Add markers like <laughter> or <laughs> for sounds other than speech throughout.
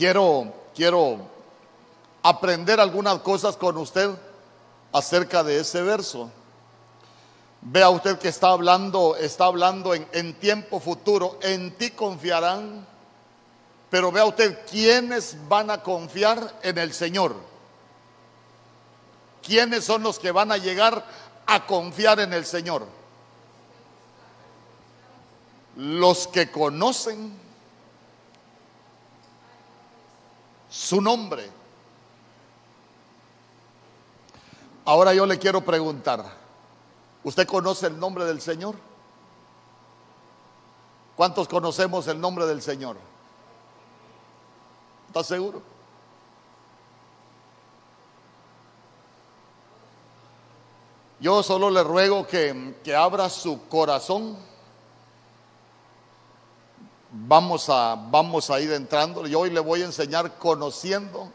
quiero, quiero aprender algunas cosas con usted acerca de ese verso. Vea usted que está hablando, está hablando en, en tiempo futuro, en ti confiarán, pero vea usted quiénes van a confiar en el Señor. ¿Quiénes son los que van a llegar a confiar en el Señor? Los que conocen su nombre. Ahora yo le quiero preguntar, ¿usted conoce el nombre del Señor? ¿Cuántos conocemos el nombre del Señor? ¿Está seguro? Yo solo le ruego que, que abra su corazón. Vamos a, vamos a ir entrando. Yo hoy le voy a enseñar conociendo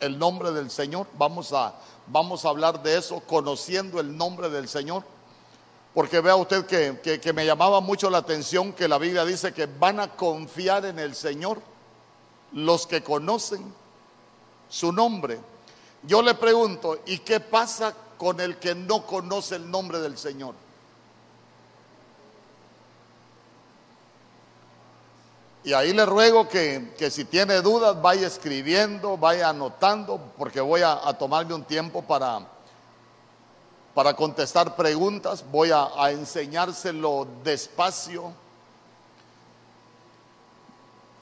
el nombre del Señor. Vamos a, vamos a hablar de eso, conociendo el nombre del Señor. Porque vea usted que, que, que me llamaba mucho la atención que la Biblia dice que van a confiar en el Señor los que conocen su nombre. Yo le pregunto, ¿y qué pasa con el que no conoce el nombre del Señor. Y ahí le ruego que, que, si tiene dudas vaya escribiendo, vaya anotando, porque voy a, a tomarme un tiempo para, para contestar preguntas, voy a, enseñárselo despacio.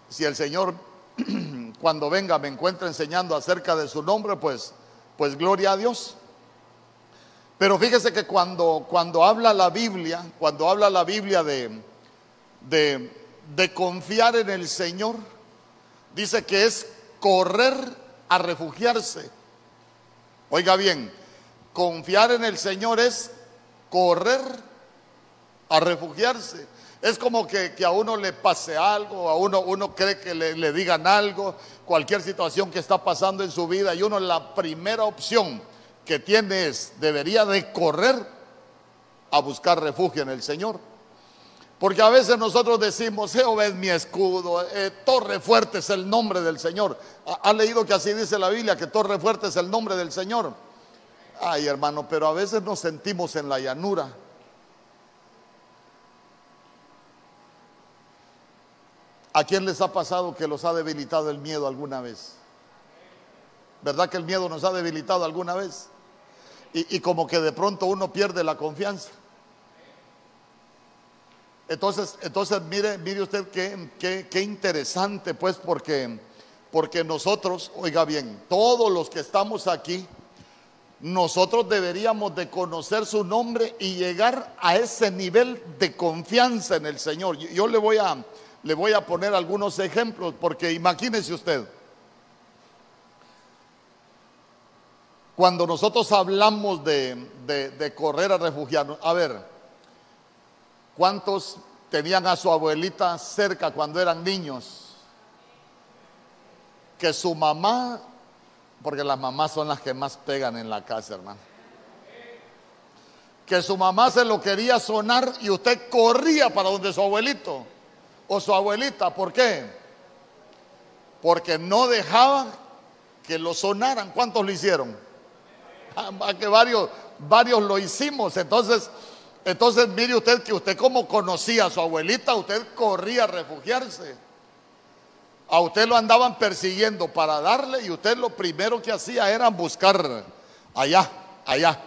Si el Señor <clears throat> cuando venga me encuentra enseñando acerca de su nombre, pues, pues gloria a Dios. Pero fíjese que cuando, cuando habla la Biblia, cuando habla la Biblia de, de, de confiar en el Señor, dice que es correr a refugiarse. Oiga bien, confiar en el Señor es correr a refugiarse. Es como que, a uno le pase algo, a uno, uno cree que le, le, digan algo, cualquier situación que está pasando en su vida y uno la primera opción que tiene es, debería de correr a buscar refugio en el Señor. Porque a veces nosotros decimos, Jehová es mi escudo, eh, torre fuerte es el nombre del Señor. ¿Ha, ¿Ha, leído que así dice la Biblia, que torre fuerte es el nombre del Señor? Ay hermano, pero a veces nos sentimos en la llanura. ¿A quién les ha pasado que los ha debilitado el miedo alguna vez? ¿Verdad que el miedo nos ha debilitado alguna vez? Y, como que de pronto uno pierde la confianza. Entonces, entonces mire, mire usted qué, qué, qué interesante, pues, porque, porque nosotros, oiga bien, todos los que estamos aquí, nosotros deberíamos de conocer su nombre y llegar a ese nivel de confianza en el Señor. Yo, le voy a, le voy a poner algunos ejemplos, porque imagínese usted. Cuando nosotros hablamos de, de, correr a refugiarnos, a ver, ¿cuántos tenían a su abuelita cerca cuando eran niños? Que su mamá, porque las mamás son las que más pegan en la casa, hermano. Que su mamá se lo quería sonar y usted corría para donde su abuelito o su abuelita. ¿Por qué? Porque no dejaba que lo sonaran. ¿Cuántos lo hicieron? que varios, varios lo hicimos. Entonces, entonces mire usted que usted como conocía a su abuelita, usted corría a refugiarse. A usted lo andaban persiguiendo para darle y usted lo primero que hacía era buscar allá, allá,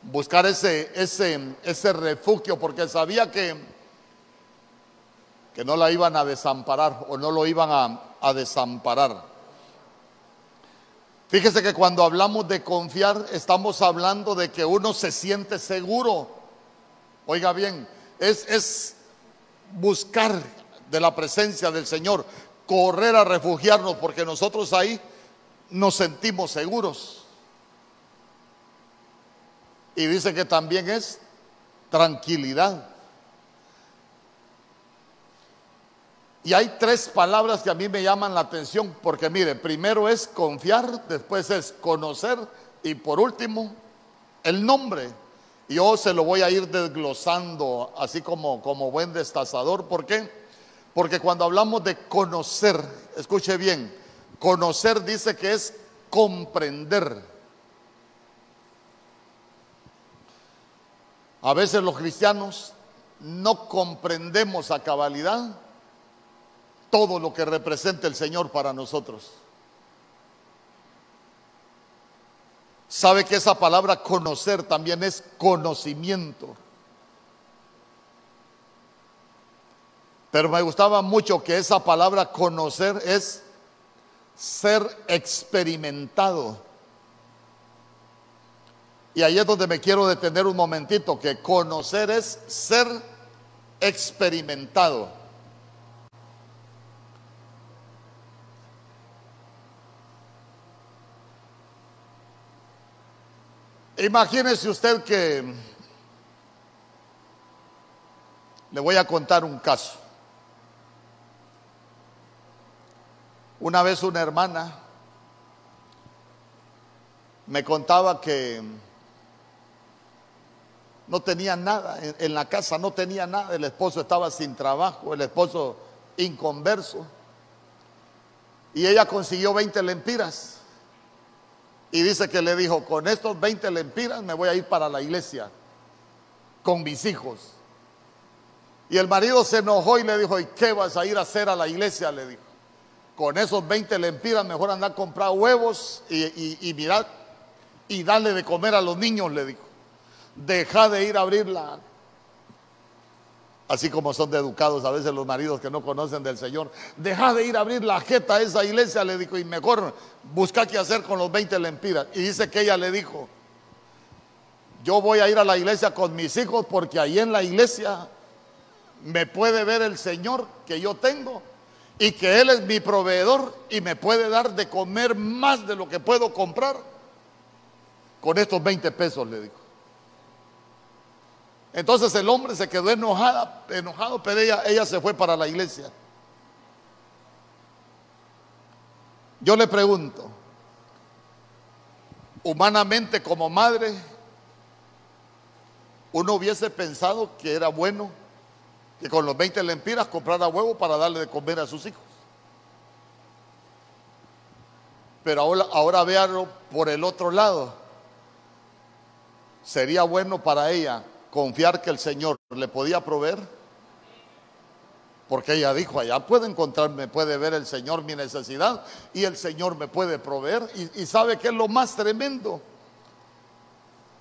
buscar ese, ese, ese refugio porque sabía que, que no la iban a desamparar o no lo iban a, a desamparar. Fíjese que cuando hablamos de confiar, estamos hablando de que uno se siente seguro. Oiga bien, es, buscar de la presencia del Señor, correr a refugiarnos, porque nosotros ahí nos sentimos seguros. Y dice que también es tranquilidad. Y hay tres palabras que a mí me llaman la atención, porque mire, primero es confiar, después es conocer y por último el nombre. Yo se lo voy a ir desglosando así como, como buen destazador. ¿Por qué? Porque cuando hablamos de conocer, escuche bien, Conocer dice que es comprender. A veces los cristianos no comprendemos a cabalidad todo lo que representa el Señor para nosotros. Sabe que esa palabra conocer también es conocimiento. Pero me gustaba mucho que esa palabra conocer es ser experimentado. Y ahí es donde me quiero detener un momentito, que conocer es ser experimentado. Imagínese usted que le voy a contar un caso. Una vez una hermana me contaba que no tenía nada en, la casa, no tenía nada, el esposo estaba sin trabajo, el esposo inconverso, y ella consiguió 20 lempiras. Y dice que le dijo, con estos 20 lempiras me voy a ir para la iglesia con mis hijos. Y el marido se enojó y le dijo, ¿y qué vas a ir a hacer a la iglesia? Le dijo con esos 20 lempiras mejor andar a comprar huevos y, mirar y darle de comer a los niños, le dijo. Deja de ir a abrirla. Así como son de educados a veces los maridos que no conocen del Señor. Deja de ir a abrir la jeta a esa iglesia, le dijo, y mejor busca qué hacer con los 20 lempiras. Y dice que ella le dijo, yo voy a ir a la iglesia con mis hijos porque ahí en la iglesia me puede ver el Señor que yo tengo y que Él es mi proveedor y me puede dar de comer más de lo que puedo comprar con estos 20 pesos, le dijo. Entonces el hombre se quedó enojado, pero ella, ella se fue para la iglesia. Yo le pregunto, humanamente como madre, uno hubiese pensado que era bueno que con los 20 lempiras comprara huevo para darle de comer a sus hijos. Pero ahora, ahora véanlo por el otro lado. Sería bueno para ella confiar que el Señor le podía proveer. Porque ella dijo, allá puede encontrarme, puede ver el Señor mi necesidad y el Señor me puede proveer. Y, sabe que es lo más tremendo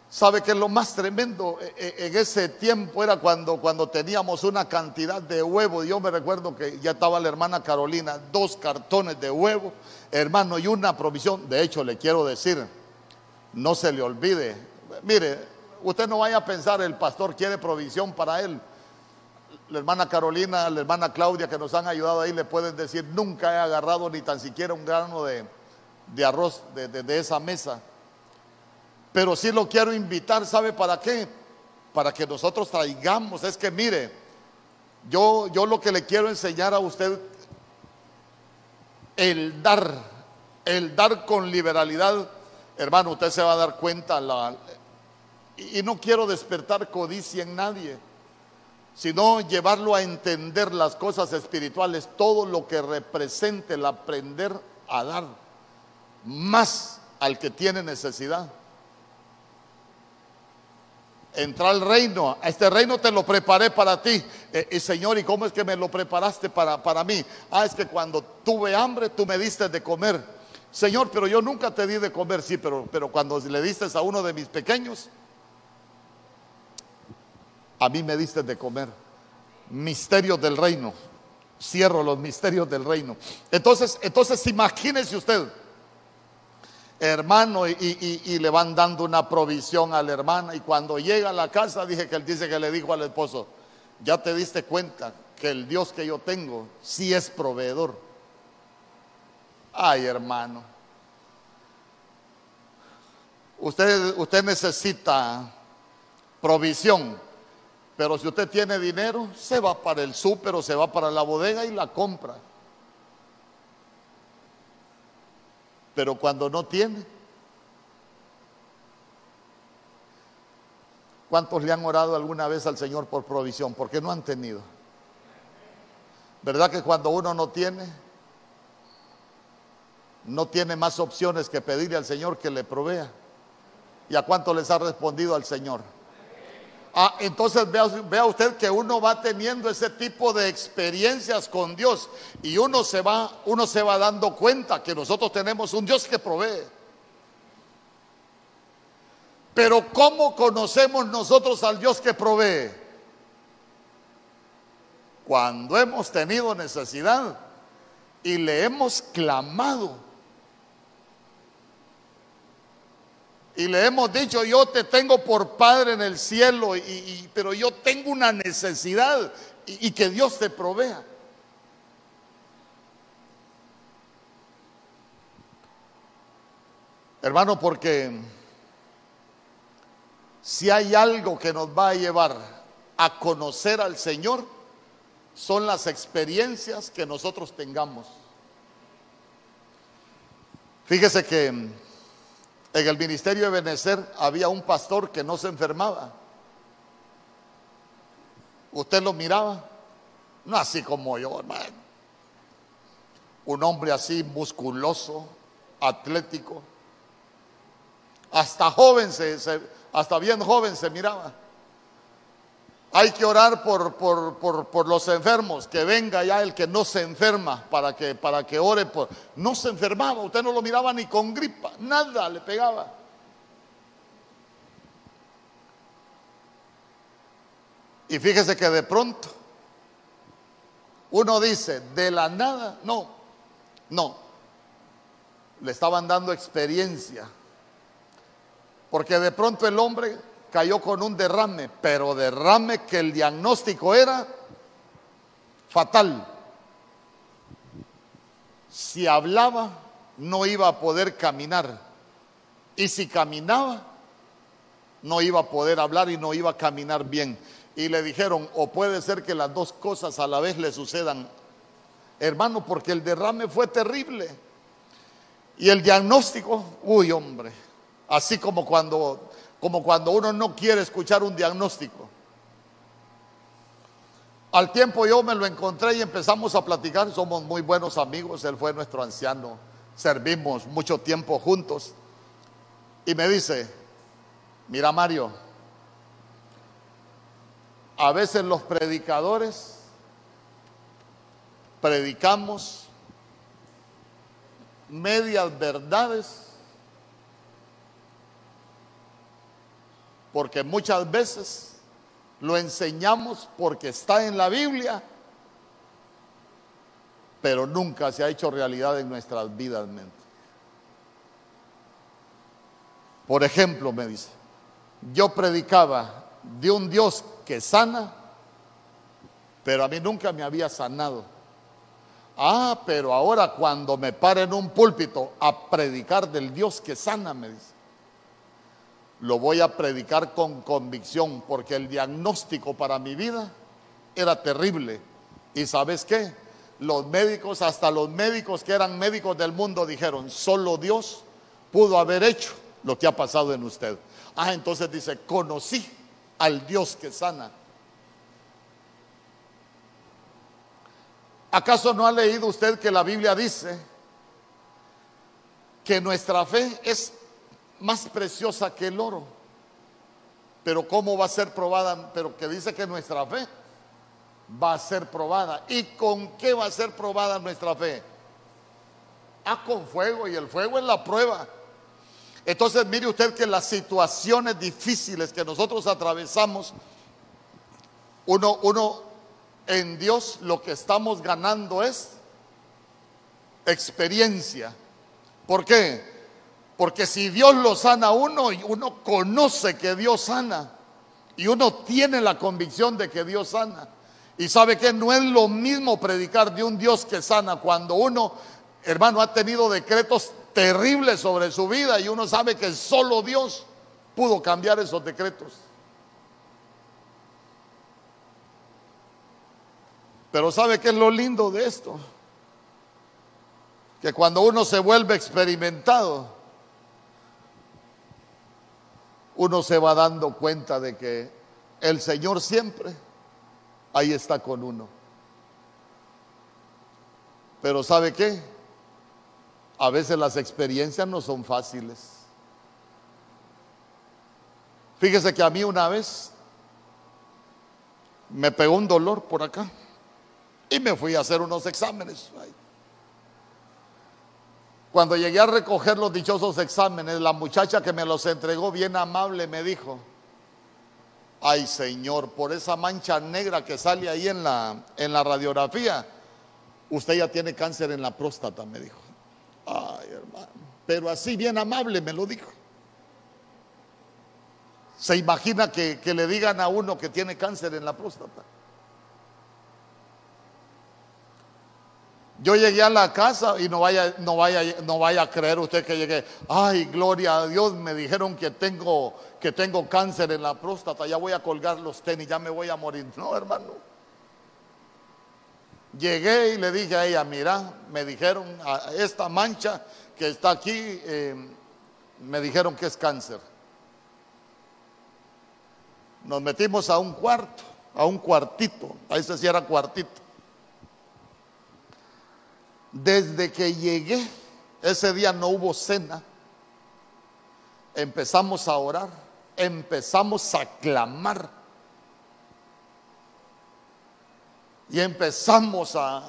¿Sabe que lo más tremendo e, e, en ese tiempo era cuando, cuando teníamos una cantidad de huevo? Yo me recuerdo que ya estaba la hermana Carolina, dos cartones de huevo, hermano, y una provisión. De hecho, le quiero decir, no se le olvide. Mire, usted no vaya a pensar, el pastor quiere provisión para él. La hermana Carolina, la hermana Claudia que nos han ayudado ahí le pueden decir, nunca he agarrado ni tan siquiera un grano de, arroz de esa mesa pero sí lo quiero invitar, ¿sabe para qué? Para que nosotros traigamos. Es que mire, yo, yo lo que le quiero enseñar a usted, el dar, el dar con liberalidad, hermano, usted se va a dar cuenta. La, y no quiero despertar codicia en nadie, sino llevarlo a entender las cosas espirituales, todo lo que represente el aprender a dar más al que tiene necesidad entrar al reino. A este reino te lo preparé para ti. Eh, y Señor, ¿y cómo es que me lo preparaste para, para mí? Ah, es que cuando tuve hambre, tú me diste de comer. Señor, pero yo nunca te di de comer, sí, pero, pero cuando le diste a uno de mis pequeños, a mí me diste de comer. Misterios del reino. Cierro los misterios del reino. Entonces, entonces imagínese usted hermano y, le van dando una provisión a la hermana y cuando llega a la casa dije que él dice que le dijo al esposo, ya te diste cuenta que el Dios que yo tengo sí es proveedor. Ay hermano, usted, usted necesita provisión, pero si usted tiene dinero, se va para el súper o se va para la bodega y la compra. Pero cuando no tiene, ¿cuántos le han orado alguna vez al Señor por provisión? Porque no han tenido. ¿Verdad que cuando uno no tiene, no tiene más opciones que pedirle al Señor que le provea. ¿Y a cuánto les ha respondido al Señor? Ah, entonces vea, vea, usted que uno va teniendo ese tipo de experiencias con Dios y uno se va, uno se va dando cuenta que nosotros tenemos un Dios que provee. Pero ¿cómo conocemos nosotros al Dios que provee? Cuando hemos tenido necesidad y le hemos clamado. Y le hemos dicho, yo te tengo por Padre en el cielo, y, pero yo tengo una necesidad y, que Dios te provea. Hermano, porque si hay algo que nos va a llevar a conocer al Señor, son las experiencias que nosotros tengamos. Fíjese que en el ministerio de Benecer había un pastor que no se enfermaba. Usted lo miraba, no así como yo, hermano. Un hombre así musculoso, atlético. Hasta joven, se, hasta bien joven se miraba. Hay que orar por, por, los enfermos, que venga ya el que no se enferma para que, para que ore por... No se enfermaba, usted no lo miraba ni con gripa, nada le pegaba. Y fíjese que de pronto uno dice, de la nada, no, no, le estaban dando experiencia. Porque de pronto el hombre cayó con un derrame, pero derrame que el diagnóstico era fatal. Si hablaba, no iba a poder caminar. Y si caminaba, no iba a poder hablar y no iba a caminar bien. Y le dijeron, o puede ser que las dos cosas a la vez le sucedan. Hermano, porque el derrame fue terrible. Y el diagnóstico, uy hombre, así como cuando como cuando uno no quiere escuchar un diagnóstico. Al tiempo yo me lo encontré y empezamos a platicar, somos muy buenos amigos, él fue nuestro anciano, servimos mucho tiempo juntos. Y me dice, mira Mario, a veces los predicadores predicamos medias verdades porque muchas veces lo enseñamos porque está en la Biblia, pero nunca se ha hecho realidad en nuestras vidas. Por ejemplo, me dice, yo predicaba de un Dios que sana, pero a mí nunca me había sanado. Ah, pero ahora cuando me pare en un púlpito a predicar del Dios que sana, me dice, lo voy a predicar con convicción, porque el diagnóstico para mi vida era terrible. ¿Y sabes qué? Los médicos, hasta los médicos que eran médicos del mundo dijeron, solo Dios pudo haber hecho lo que ha pasado en usted. Ah, entonces dice, conocí al Dios que sana. ¿Acaso no ha leído usted que la Biblia dice que nuestra fe es más preciosa que el oro. Pero ¿cómo va a ser probada? Pero que dice que nuestra fe va a ser probada. ¿Y con qué va a ser probada nuestra fe? Ah, con fuego y el fuego es la prueba. Entonces mire usted que las situaciones difíciles que nosotros atravesamos, uno, uno en Dios lo que estamos ganando es experiencia. ¿Por qué? Porque si Dios lo sana a uno, y uno conoce que Dios sana. Y uno tiene la convicción de que Dios sana. Y sabe que no es lo mismo predicar de un Dios que sana cuando uno, hermano, ha tenido decretos terribles sobre su vida y uno sabe que solo Dios pudo cambiar esos decretos. Pero ¿sabe qué es lo lindo de esto? Que cuando uno se vuelve experimentado, uno se va dando cuenta de que el Señor siempre ahí está con uno. Pero ¿sabe qué? a veces las experiencias no son fáciles. Fíjese que a mí una vez me pegó un dolor por acá y me fui a hacer unos exámenes. Cuando llegué a recoger los dichosos exámenes, la muchacha que me los entregó bien amable me dijo, ay Señor, por esa mancha negra que sale ahí en la, en la radiografía, usted ya tiene cáncer en la próstata, me dijo. Ay, hermano. Pero así bien amable me lo dijo. Se imagina que, le digan a uno que tiene cáncer en la próstata. Yo llegué a la casa y no vaya, no vaya, no vaya a creer usted que llegué. Ay, gloria a Dios, me dijeron que tengo, que tengo cáncer en la próstata. Ya voy a colgar los tenis, ya me voy a morir. No, hermano. Llegué y le dije a ella, mira, me dijeron, esta mancha que está aquí, eh, me dijeron que es cáncer. Nos metimos a un cuarto, a un cuartito, ahí se cierra cuartito. Desde que llegué, ese día no hubo cena, empezamos a orar, empezamos a clamar Y empezamos a,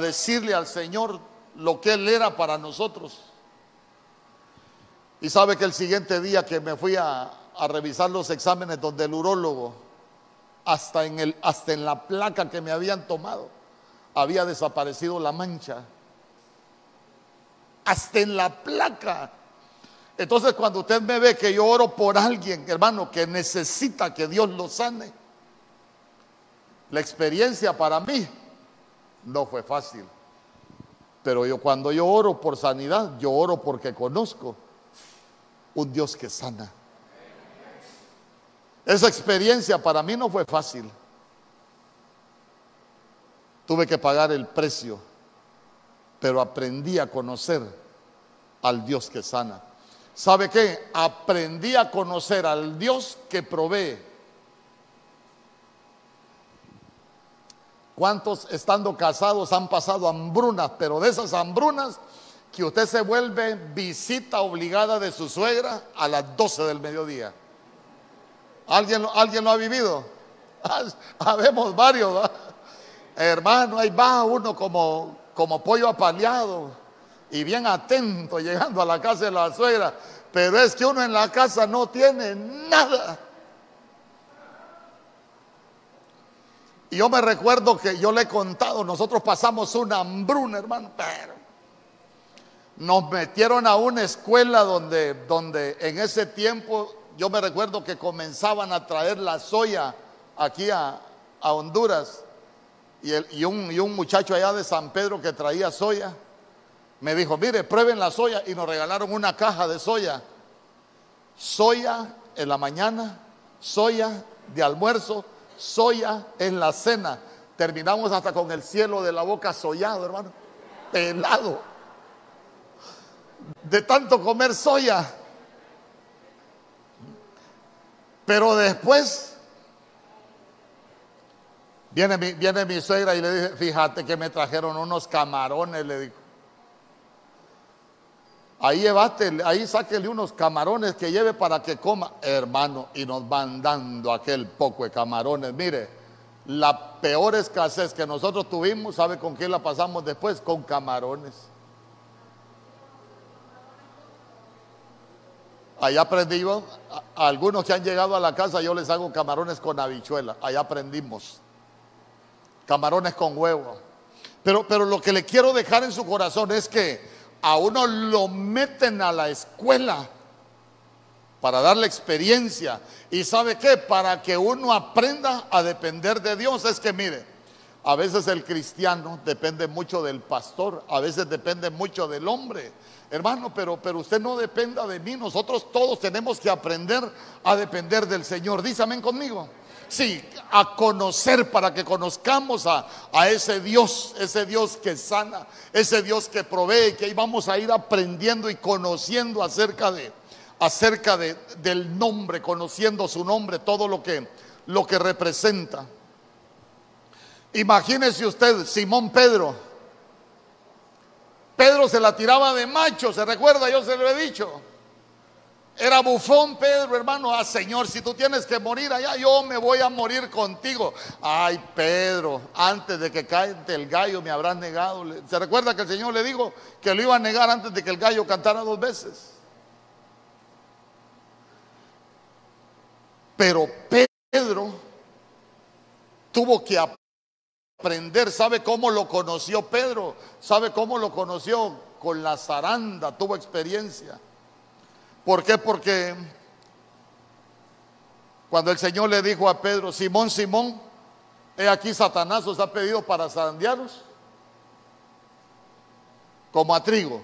decirle al Señor lo que Él era para nosotros. Y sabe que el siguiente día que me fui a, revisar los exámenes donde el urólogo, hasta en, el, hasta en la placa que me habían tomado, había desaparecido la mancha. Hasta en la placa. Entonces cuando usted me ve que yo oro por alguien, hermano, que necesita que Dios lo sane, la experiencia para mí no fue fácil. Pero yo cuando yo oro por sanidad, yo oro porque conozco un Dios que sana. Esa experiencia para mí no fue fácil. Tuve que pagar el precio, pero aprendí a conocer al Dios que sana. ¿Sabe qué? Aprendí a conocer al Dios que provee ¿Cuántos estando casados han pasado hambrunas? Pero de esas hambrunas que usted se vuelve visita obligada de su suegra a las 12 del mediodía. ¿Alguien, ¿alguien lo ha vivido? <laughs> Habemos varios. Hermano, ahí va uno como, como pollo apaleado y bien atento llegando a la casa de la suegra. Pero es que uno en la casa no tiene nada. Y yo me recuerdo que yo le he contado, nosotros pasamos una hambruna, hermano, pero nos metieron a una escuela donde, donde en ese tiempo yo me recuerdo que comenzaban a traer la soya aquí a, Honduras y, un, y un muchacho allá de San Pedro que traía soya me dijo, mire, prueben la soya y nos regalaron una caja de soya. Soya en la mañana, soya de almuerzo soya en la cena. Terminamos hasta con el cielo de la boca sollado, hermano. Pelado. De tanto comer soya. Pero después viene mi, suegra y le dice, fíjate que me trajeron unos camarones, le digo. Ahí llevaste, ahí sáquele unos camarones que lleve para que coma, hermano, y nos van dando aquel poco de camarones. Mire, la peor escasez que nosotros tuvimos, ¿sabe con quién la pasamos después? Con camarones. Allá aprendimos, algunos que han llegado a la casa yo les hago camarones con habichuela, allá aprendimos. Camarones con huevo. Pero, pero lo que le quiero dejar en su corazón es que a uno lo meten a la escuela para darle experiencia. ¿Y sabe qué? Para que uno aprenda a depender de Dios. Es que mire, a veces el cristiano depende mucho del pastor, a veces depende mucho del hombre. Hermano, pero, pero usted no dependa de mí. Nosotros todos tenemos que aprender a depender del Señor. Dísame conmigo. Sí, a conocer para que conozcamos a, ese Dios, ese Dios que sana, ese Dios que provee, que ahí vamos a ir aprendiendo y conociendo acerca de, acerca de, del nombre, conociendo su nombre, todo lo que, lo que representa. Imagínese usted, Simón Pedro, Pedro se la tiraba de macho, ¿se recuerda? Yo se lo he dicho. Era bufón Pedro, hermano. Ah, Señor, si tú tienes que morir allá, yo me voy a morir contigo. Ay, Pedro, antes de que cante el gallo me habrás negado. ¿Se recuerda que el Señor le dijo que lo iba a negar antes de que el gallo cantara dos veces? Pero Pedro tuvo que aprender. ¿Sabe cómo lo conoció Pedro? ¿Sabe cómo lo conoció? Con la zaranda, tuvo experiencia. ¿Por qué? Porque cuando el Señor le dijo a Pedro, Simón, Simón, he aquí Satanás os ha pedido para zarandearos como a trigo.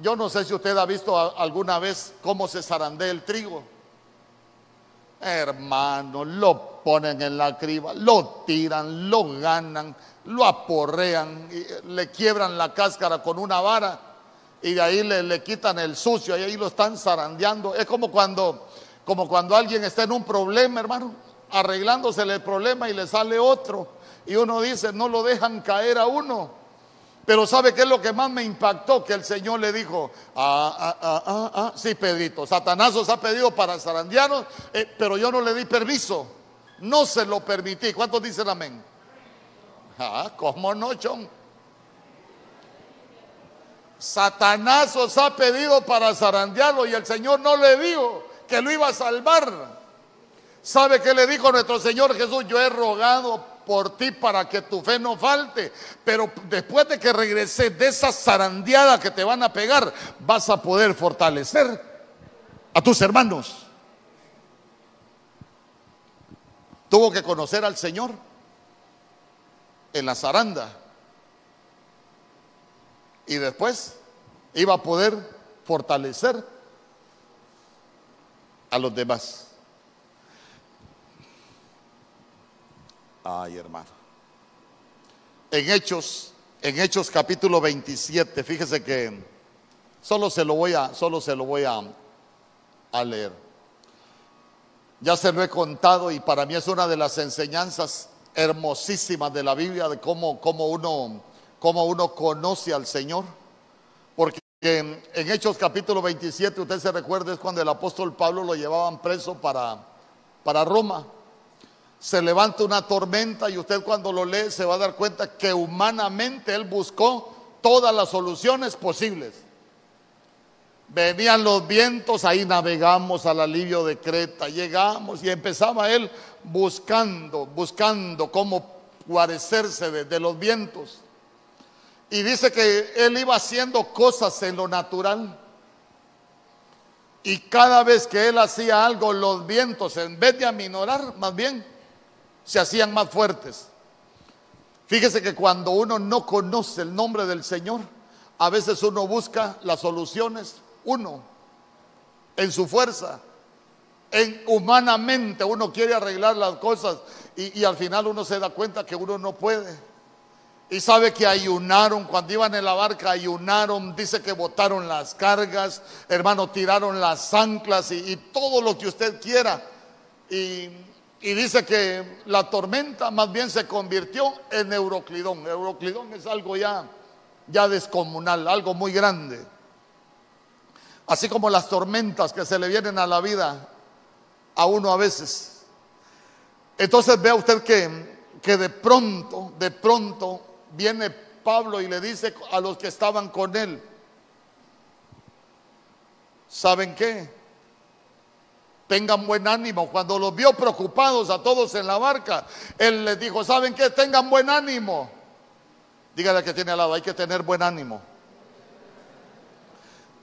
Yo no sé si usted ha visto alguna vez cómo se zarandea el trigo. Hermano, lo ponen en la criba, lo tiran, lo ganan, lo aporrean, le quiebran la cáscara con una vara y de ahí le, quitan el sucio y ahí lo están zarandeando. Es como cuando, como cuando alguien está en un problema, hermano, arreglándosele el problema y le sale otro. Y uno dice, no lo dejan caer a uno. Pero ¿sabe qué es lo que más me impactó? Que el Señor le dijo, ah, ah, ah, ah, ah sí, Pedrito, Satanás os ha pedido para zarandearnos, eh, pero yo no le di permiso. No se lo permití. ¿Cuántos dicen amén? Ah, ¿cómo no, John? Satanás os ha pedido para zarandearlo y el Señor no le dijo que lo iba a salvar. ¿Sabe qué le dijo nuestro Señor Jesús? Yo he rogado por ti para que tu fe no falte. Pero después de que regreses de esa zarandeada que te van a pegar, vas a poder fortalecer a tus hermanos. Tuvo que conocer al Señor en la zaranda. Y después iba a poder fortalecer a los demás. Ay, hermano. En Hechos, en Hechos capítulo 27, fíjese que solo se lo voy a, solo se lo voy a, a leer. Ya se lo he contado y para mí es una de las enseñanzas hermosísimas de la Biblia de cómo, cómo, uno, cómo uno conoce al Señor. Porque en, Hechos capítulo 27, usted se recuerda, es cuando el apóstol Pablo lo llevaban preso para, para Roma se levanta una tormenta y usted cuando lo lee se va a dar cuenta que humanamente él buscó todas las soluciones posibles. Venían los vientos, ahí navegamos al alivio de Creta, llegamos y empezaba él buscando, buscando cómo guarecerse de, los vientos. Y dice que él iba haciendo cosas en lo natural. Y cada vez que él hacía algo, los vientos, en vez de aminorar, más bien se hacían más fuertes. Fíjese que cuando uno no conoce el nombre del Señor, a veces uno busca las soluciones, uno, en su fuerza, en humanamente uno quiere arreglar las cosas y, y al final uno se da cuenta que uno no puede. Y sabe que ayunaron, cuando iban en la barca ayunaron, dice que botaron las cargas, hermano, tiraron las anclas y, todo lo que usted quiera. Y y dice que la tormenta más bien se convirtió en Euroclidón. Euroclidón es algo ya, ya descomunal, algo muy grande. Así como las tormentas que se le vienen a la vida a uno a veces. Entonces vea usted que, que de pronto, de pronto viene Pablo y le dice a los que estaban con él, ¿saben qué? tengan buen ánimo. Cuando los vio preocupados a todos en la barca, él les dijo, ¿saben qué? Tengan buen ánimo. Dígale que tiene al lado, hay que tener buen ánimo.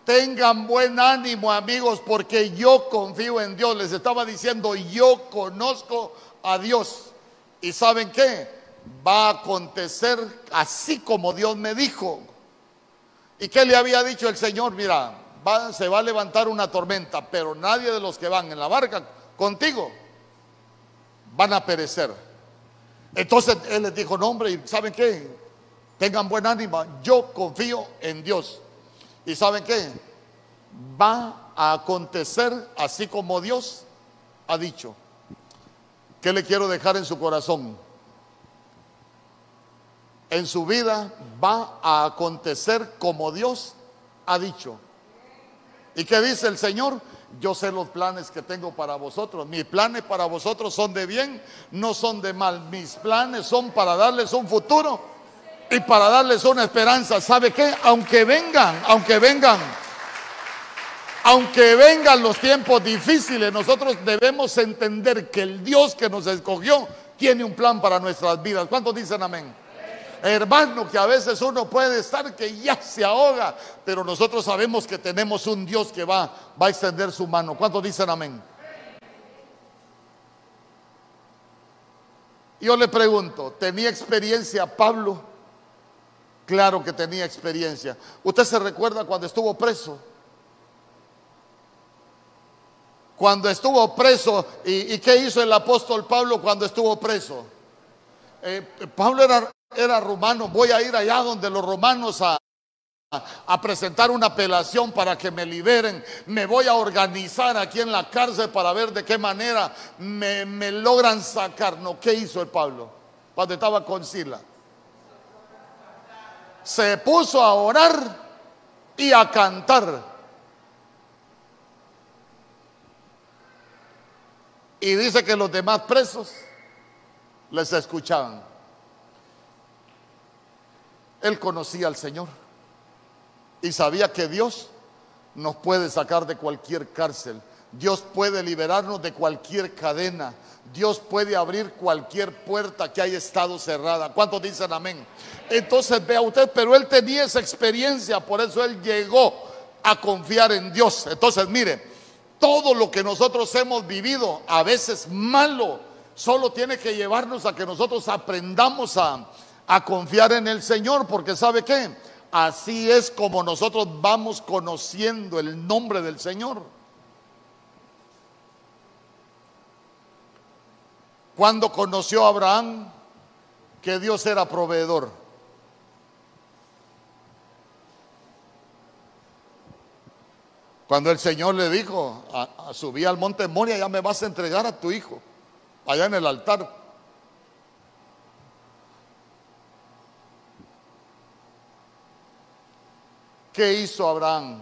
Tengan buen ánimo, amigos, porque yo confío en Dios. Les estaba diciendo, yo conozco a Dios. ¿Y saben qué? Va a acontecer así como Dios me dijo. ¿Y qué le había dicho el Señor? Mira, se va a levantar una tormenta, pero nadie de los que van en la barca contigo van a perecer. Entonces él les dijo, no hombre, ¿y saben qué? Tengan buen ánimo, yo confío en Dios. ¿Y saben qué? Va a acontecer así como Dios ha dicho. ¿Qué le quiero dejar en su corazón? En su vida va a acontecer como Dios ha dicho. ¿Y qué dice el Señor? Yo sé los planes que tengo para vosotros. Mis planes para vosotros son de bien, no son de mal. Mis planes son para darles un futuro y para darles una esperanza. ¿Sabe qué? Aunque vengan, aunque vengan, aunque vengan los tiempos difíciles, nosotros debemos entender que el Dios que nos escogió tiene un plan para nuestras vidas. ¿Cuántos dicen amén? Hermano, que a veces uno puede estar que ya se ahoga, pero nosotros sabemos que tenemos un Dios que va, va a extender su mano. ¿Cuántos dicen amén? Yo le pregunto, ¿tenía experiencia Pablo? Claro que tenía experiencia. ¿Usted se recuerda cuando estuvo preso? Cuando estuvo preso, ¿y, qué hizo el apóstol Pablo cuando estuvo preso? Eh, Pablo era, era romano, voy a ir allá donde los romanos a, a presentar una apelación para que me liberen. Me voy a organizar aquí en la cárcel para ver de qué manera me, me logran sacar. No, ¿qué hizo el Pablo cuando estaba con Sila? Se puso a orar y a cantar. Y dice que los demás presos les escuchaban. Él conocía al Señor y sabía que Dios nos puede sacar de cualquier cárcel. Dios puede liberarnos de cualquier cadena. Dios puede abrir cualquier puerta que haya estado cerrada. ¿Cuántos dicen amén? Entonces vea usted, pero él tenía esa experiencia, por eso él llegó a confiar en Dios. Entonces mire, todo lo que nosotros hemos vivido, a veces malo, solo tiene que llevarnos a que nosotros aprendamos a, a confiar en el Señor, porque ¿sabe qué? Así es como nosotros vamos conociendo el nombre del Señor. Cuando conoció a Abraham que Dios era proveedor. Cuando el Señor le dijo, a, subí al monte Moria, ya me vas a entregar a tu hijo, allá en el altar. ¿Qué hizo Abraham?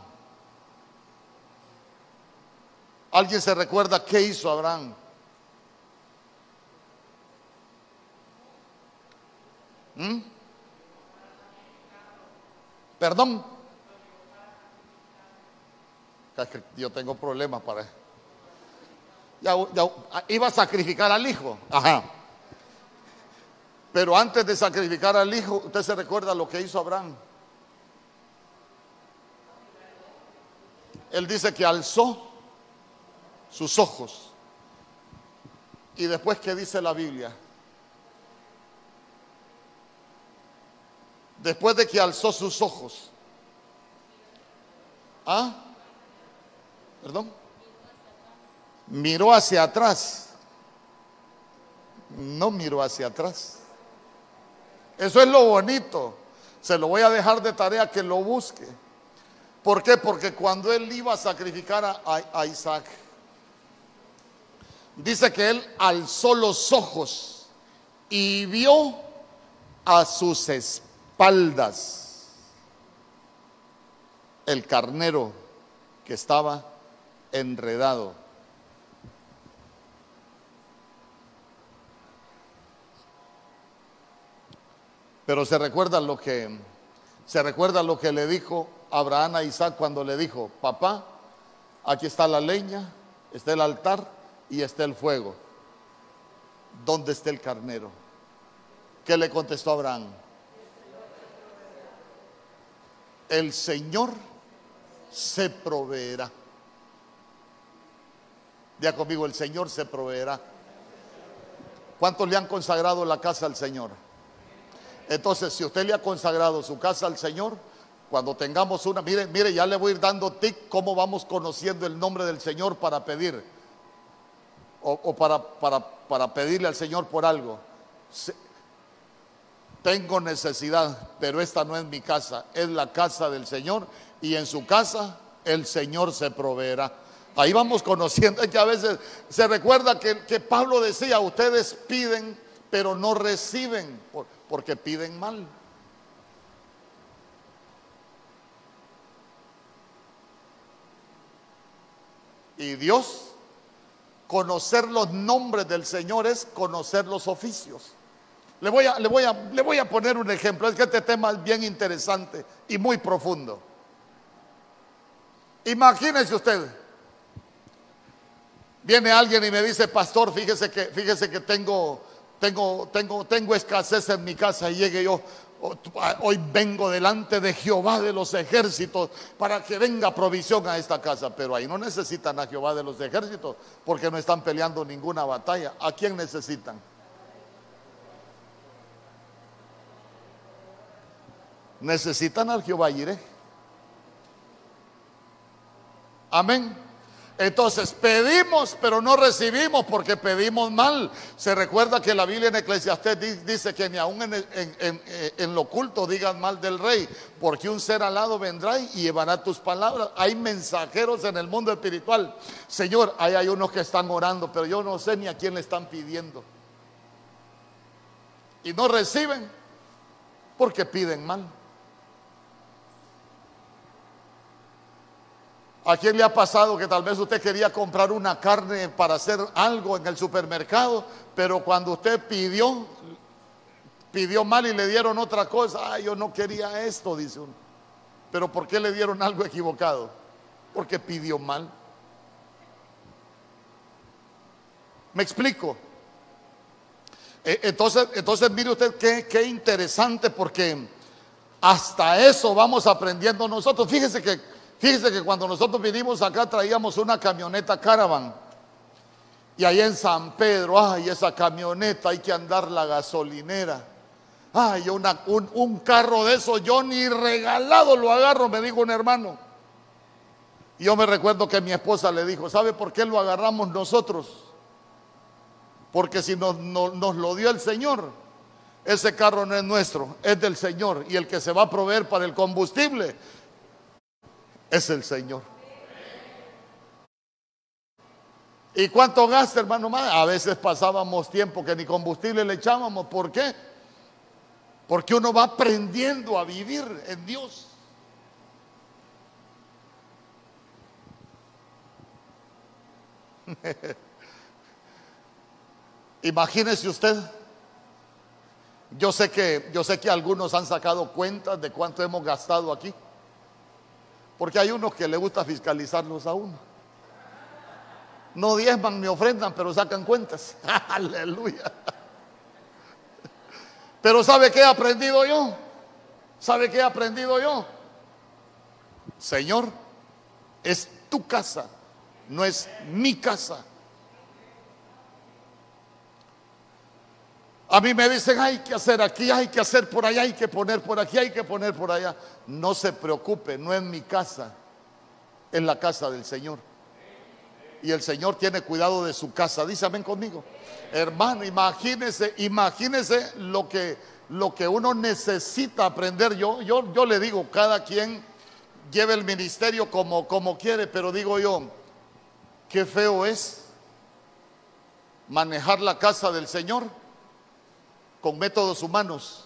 ¿Alguien se recuerda qué hizo Abraham? ¿Mm? Perdón. Yo tengo problemas para ya, iba a sacrificar al hijo. Ajá. Pero antes de sacrificar al hijo, usted se recuerda lo que hizo Abraham. Él dice que alzó sus ojos. Y después, ¿qué dice la Biblia? Después de que alzó sus ojos. ¿Ah? ¿Perdón? Miró hacia atrás. No miró hacia atrás. Eso es lo bonito. Se lo voy a dejar de tarea que lo busque. ¿Por qué? Porque cuando él iba a sacrificar a, Isaac, dice que él alzó los ojos y vio a sus espaldas el carnero que estaba enredado. Pero se recuerda lo que se recuerda lo que le dijo Abraham a Isaac cuando le dijo, papá, aquí está la leña, está el altar y está el fuego. ¿Dónde está el carnero? ¿Qué le contestó Abraham? El Señor se proveerá. Día conmigo, el Señor se proveerá. ¿Cuántos le han consagrado la casa al Señor? Entonces, si usted le ha consagrado su casa al Señor, cuando tengamos una, mire, mire, ya le voy a ir dando tic cómo vamos conociendo el nombre del Señor para pedir. O, para, para, para, pedirle al Señor por algo. tengo necesidad, pero esta no es mi casa, es la casa del Señor y en su casa el Señor se proveerá. Ahí vamos conociendo, es que a veces se recuerda que, que Pablo decía, ustedes piden, pero no reciben. Porque piden mal. Y Dios, conocer los nombres del Señor es conocer los oficios. Le voy, a, le, voy a, le voy a poner un ejemplo. Es que este tema es bien interesante y muy profundo. Imagínese usted. Viene alguien y me dice, pastor, fíjese que, fíjese que tengo, tengo, tengo, tengo escasez en mi casa y llegue yo. Hoy vengo delante de Jehová de los ejércitos para que venga provisión a esta casa. Pero ahí no necesitan a Jehová de los ejércitos porque no están peleando ninguna batalla. ¿A quién necesitan? necesitan al Jehová Iré. Amén. Entonces pedimos, pero no recibimos porque pedimos mal. Se recuerda que la Biblia en Eclesiastés dice que ni aún en, lo oculto digan mal del rey, porque un ser alado vendrá y llevará tus palabras. Hay mensajeros en el mundo espiritual. Señor, ahí hay unos que están orando, pero yo no sé ni a quién le están pidiendo. Y no reciben porque piden mal. ¿A quién le ha pasado que tal vez usted quería comprar una carne para hacer algo en el supermercado, pero cuando usted pidió, pidió mal y le dieron otra cosa? Ah, yo no quería esto, dice uno. Pero ¿por qué le dieron algo equivocado? Porque pidió mal. ¿Me explico? E, entonces, entonces mire usted qué, qué interesante porque hasta eso vamos aprendiendo nosotros. Fíjese que Fíjese que cuando nosotros vinimos acá traíamos una camioneta caravan. Y ahí en San Pedro, ay, esa camioneta hay que andar la gasolinera. Ay, un, un, carro de eso, yo ni regalado lo agarro, me dijo un hermano. Y yo me recuerdo que mi esposa le dijo, ¿sabe por qué lo agarramos nosotros? Porque si nos lo dio el Señor, ese carro no es nuestro, es del Señor. Y el que se va a proveer para el combustible es el Señor. ¿Y cuánto gasta, hermano? A veces pasábamos tiempo que ni combustible le echábamos. ¿Por qué? Porque uno va aprendiendo a vivir en Dios. <laughs> Imagínese usted. Yo sé que yo sé que algunos han sacado cuentas de cuánto hemos gastado aquí. Porque hay unos que le gusta fiscalizarlos a uno. No diezman ni ofrendan, pero sacan cuentas. <laughs> Aleluya. Pero ¿sabe qué he aprendido yo? ¿Sabe qué he aprendido yo? Señor, es tu casa, no es mi casa. A mí me dicen, hay que hacer aquí, hay que hacer por allá, hay que poner por aquí, hay que poner por allá. No se preocupe, no es mi casa, es la casa del Señor. Y el Señor tiene cuidado de su casa. Dice amén conmigo. Hermano, imagínese, imagínese lo que, lo que uno necesita aprender. Yo, yo, yo le digo, cada quien lleve el ministerio como, como quiere, pero digo yo, qué feo es manejar la casa del Señor con métodos humanos.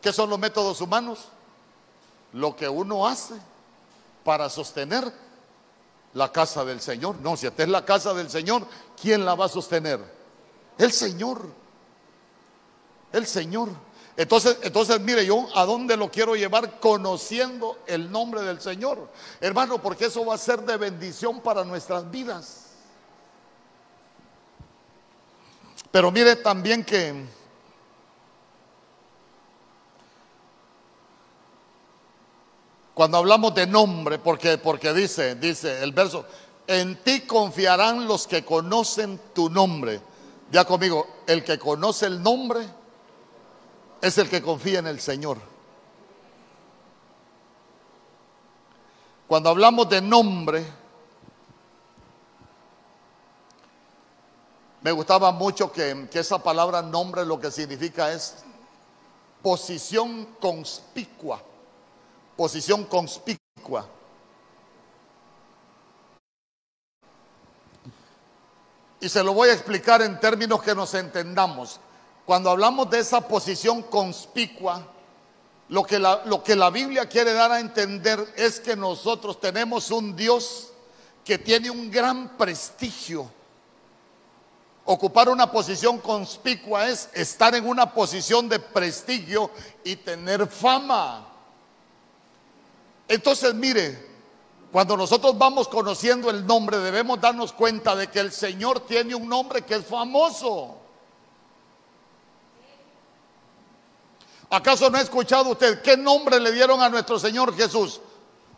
¿Qué son los métodos humanos? Lo que uno hace para sostener la casa del Señor. No, si esta es la casa del Señor, ¿quién la va a sostener? El Señor. El Señor. Entonces, entonces, mire, yo a dónde lo quiero llevar conociendo el nombre del Señor. Hermano, porque eso va a ser de bendición para nuestras vidas. Pero mire también que cuando hablamos de nombre, porque, porque dice, dice el verso, en ti confiarán los que conocen tu nombre. Ya conmigo, el que conoce el nombre es el que confía en el Señor. Cuando hablamos de nombre, Me gustaba mucho que, esa palabra nombre lo que significa es posición conspicua. Posición conspicua. Y se lo voy a explicar en términos que nos entendamos. Cuando hablamos de esa posición conspicua, lo que, la, lo que la Biblia quiere dar a entender es que nosotros tenemos un Dios que tiene un gran prestigio. Ocupar una posición conspicua es estar en una posición de prestigio y tener fama. Entonces, mire, cuando nosotros vamos conociendo el nombre, debemos darnos cuenta de que el Señor tiene un nombre que es famoso. ¿Acaso no ha escuchado usted qué nombre le dieron a nuestro Señor Jesús?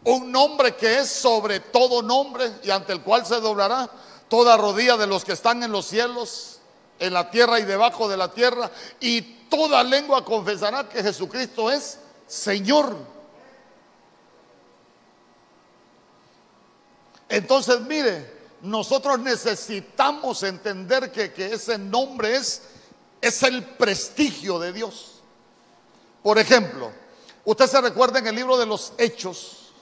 Un nombre que es sobre todo nombre y ante el cual se doblará toda rodilla de los que están en los cielos, en la tierra y debajo de la tierra, y toda lengua confesará que Jesucristo es Señor. Entonces, mire, nosotros necesitamos entender que, ese nombre es, es el prestigio de Dios. Por ejemplo, usted se recuerda en el libro de los Hechos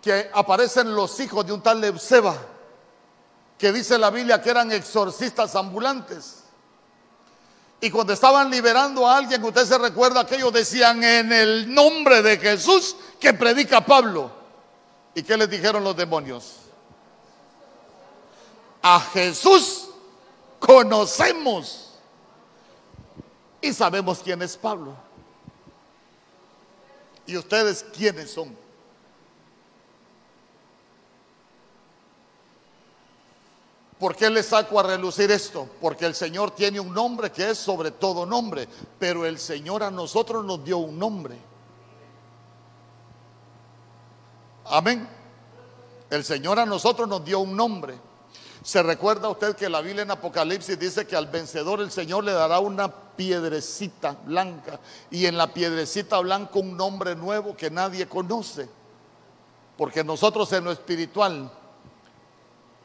que aparecen los hijos de un tal Lebseba, que dice la Biblia que eran exorcistas ambulantes. Y cuando estaban liberando a alguien, usted se recuerda que ellos decían en el nombre de Jesús que predica Pablo. ¿Y qué les dijeron los demonios? A Jesús conocemos y sabemos quién es Pablo. ¿Y ustedes quiénes son? ¿Por qué les saco a relucir esto? Porque el Señor tiene un nombre que es sobre todo nombre, pero el Señor a nosotros nos dio un nombre. Amén. El Señor a nosotros nos dio un nombre. ¿Se recuerda usted que la Biblia en Apocalipsis dice que al vencedor el Señor le dará una piedrecita blanca y en la piedrecita blanca un nombre nuevo que nadie conoce? Porque nosotros en lo espiritual,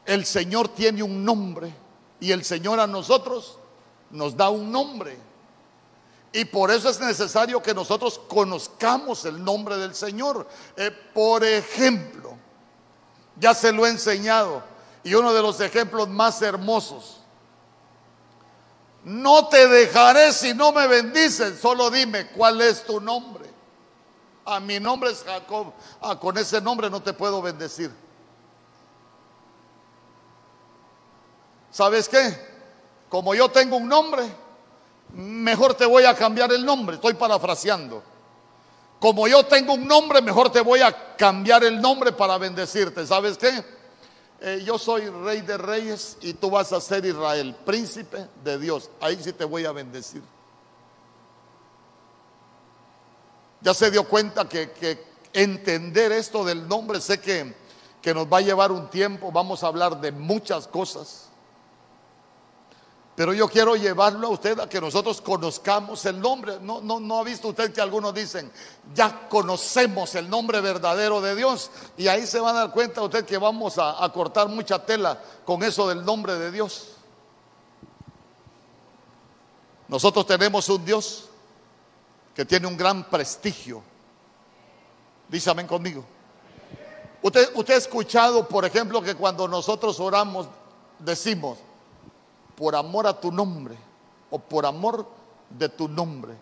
el Señor tiene un nombre y el Señor a nosotros nos da un nombre. Y por eso es necesario que nosotros conozcamos el nombre del Señor. Eh, por ejemplo, ya se lo he enseñado y uno de los ejemplos más hermosos. No te dejaré si no me bendices, solo dime cuál es tu nombre. A mi nombre es Jacob. Ah, con ese nombre no te puedo bendecir. ¿Sabes qué? Como yo tengo un nombre, mejor te voy a cambiar el nombre. Estoy parafraseando. Como yo tengo un nombre, mejor te voy a cambiar el nombre para bendecirte. ¿Sabes qué? Eh, yo soy rey de reyes y tú vas a ser Israel, príncipe de Dios. Ahí sí te voy a bendecir. Ya se dio cuenta que, que entender esto del nombre, sé que, que nos va a llevar un tiempo, vamos a hablar de muchas cosas. Pero yo quiero llevarlo a usted a que nosotros conozcamos el nombre. No, no, no ha visto usted que algunos dicen, ya conocemos el nombre verdadero de Dios. Y ahí se va a dar cuenta usted que vamos a, cortar mucha tela con eso del nombre de Dios. Nosotros tenemos un Dios que tiene un gran prestigio. Dice amén conmigo. Usted, usted ha escuchado, por ejemplo, que cuando nosotros oramos, decimos, por amor a tu nombre o por amor de tu nombre.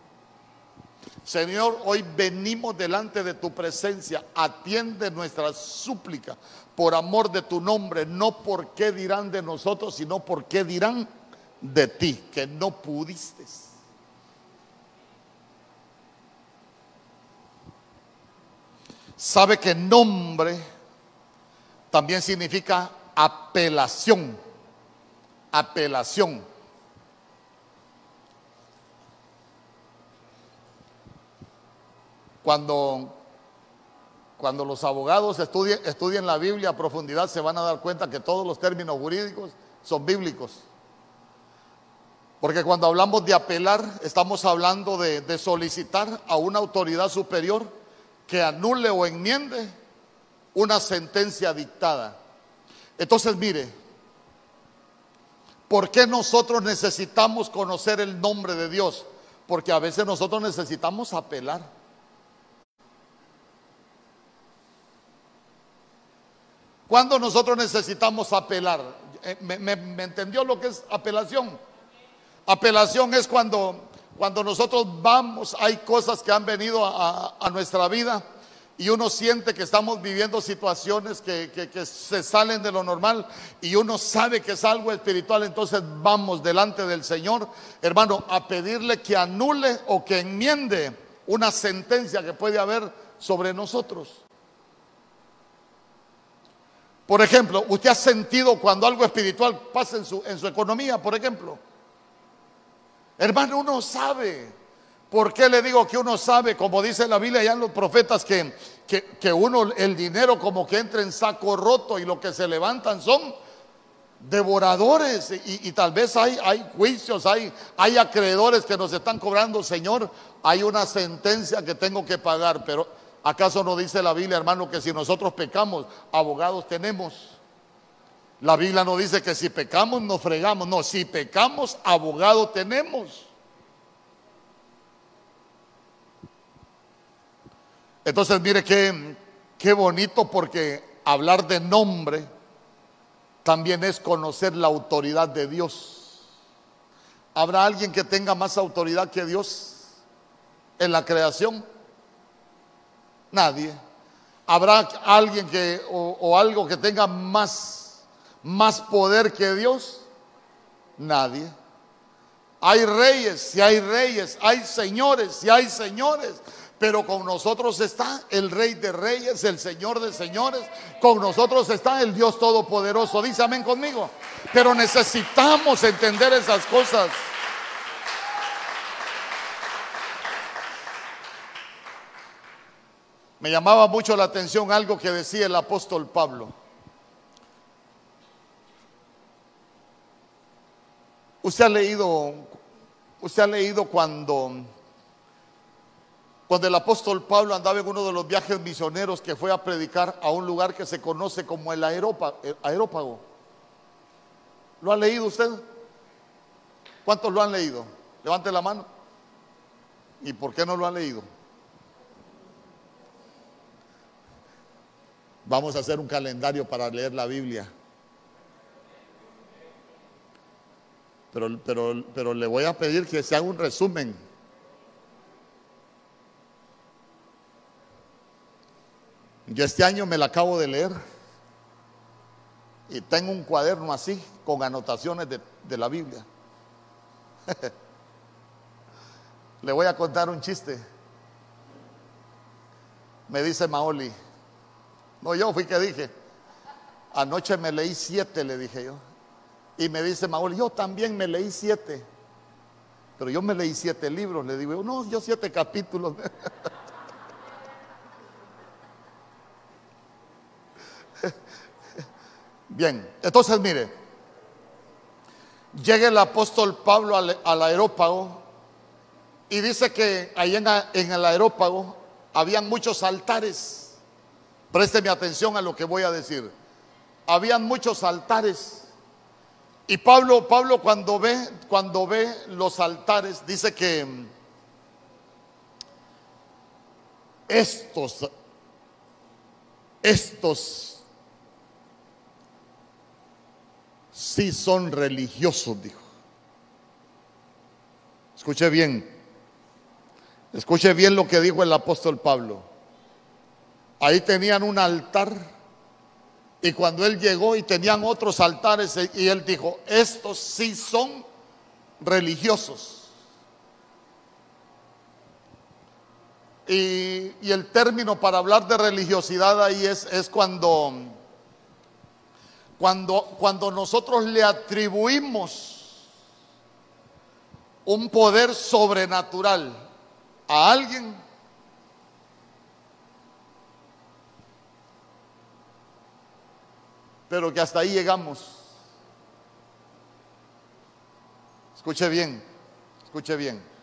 Señor, hoy venimos delante de tu presencia. Atiende nuestra súplica por amor de tu nombre, no por qué dirán de nosotros, sino por qué dirán de ti, que no pudiste. Sabe que nombre también significa apelación apelación. Cuando, cuando los abogados estudien, estudien la Biblia a profundidad se van a dar cuenta que todos los términos jurídicos son bíblicos. Porque cuando hablamos de apelar, estamos hablando de, de, solicitar a una autoridad superior que anule o enmiende una sentencia dictada. Entonces, mire, ¿Por qué nosotros necesitamos conocer el nombre de Dios? Porque a veces nosotros necesitamos apelar. Cuando nosotros necesitamos apelar, Eh, me, entendió lo que es apelación? Apelación es cuando, cuando nosotros vamos, hay cosas que han venido a nuestra vida y uno siente que estamos viviendo situaciones que, se salen de lo normal y uno sabe que es algo espiritual, entonces vamos delante del Señor, hermano, a pedirle que anule o que enmiende una sentencia que puede haber sobre nosotros. Por ejemplo, usted ha sentido cuando algo espiritual pasa en su, en su economía, por ejemplo. Hermano, uno sabe ¿Por qué le digo que uno sabe, como dice la Biblia ya en los profetas, que, que, uno, el dinero como que entra en saco roto y lo que se levantan son devoradores y, tal vez hay, hay juicios, hay, hay acreedores que nos están cobrando, Señor, hay una sentencia que tengo que pagar, pero ¿acaso no dice la Biblia, hermano, que si nosotros pecamos, abogados tenemos? La Biblia no dice que si pecamos nos fregamos, no, si pecamos, abogado tenemos. Entonces, mire qué, qué bonito porque hablar de nombre también es conocer la autoridad de Dios. ¿Habrá alguien que tenga más autoridad que Dios en la creación? Nadie. ¿Habrá alguien que o, o algo que tenga más, más poder que Dios? Nadie. Hay reyes, si hay reyes, hay señores, si hay señores, pero con nosotros está el Rey de Reyes, el Señor de Señores. Con nosotros está el Dios Todopoderoso. Dice amén conmigo. Pero necesitamos entender esas cosas. Me llamaba mucho la atención algo que decía el apóstol Pablo. Usted ha leído, usted ha leído cuando cuando el apóstol Pablo andaba en uno de los viajes misioneros que fue a predicar a un lugar que se conoce como el aerópago. ¿Lo ha leído usted? ¿Cuántos lo han leído? Levante la mano. ¿Y por qué no lo han leído? Vamos a hacer un calendario para leer la Biblia. Pero, pero, pero le voy a pedir que se haga un resumen Yo este año me la acabo de leer y tengo un cuaderno así con anotaciones de, la Biblia. <laughs> Le voy a contar un chiste. Me dice Maoli, no yo fui que dije, anoche me leí siete, le dije yo. Y me dice Maoli, yo también me leí siete. Pero yo me leí siete libros, le digo, no, yo siete capítulos. <laughs> Bien, entonces mire, llega el apóstol Pablo al, aerópago y dice que ahí en, el aerópago habían muchos altares. Présteme atención a lo que voy a decir. Habían muchos altares. Y Pablo, Pablo cuando ve, cuando ve los altares, dice que estos, estos sí son religiosos, dijo. Escuche bien, escuche bien lo que dijo el apóstol Pablo. Ahí tenían un altar y cuando él llegó y tenían otros altares y él dijo, estos sí son religiosos. Y, el término para hablar de religiosidad ahí es, es cuando cuando, cuando nosotros le atribuimos un poder sobrenatural a alguien, pero que hasta ahí llegamos. Escuche bien, escuche bien.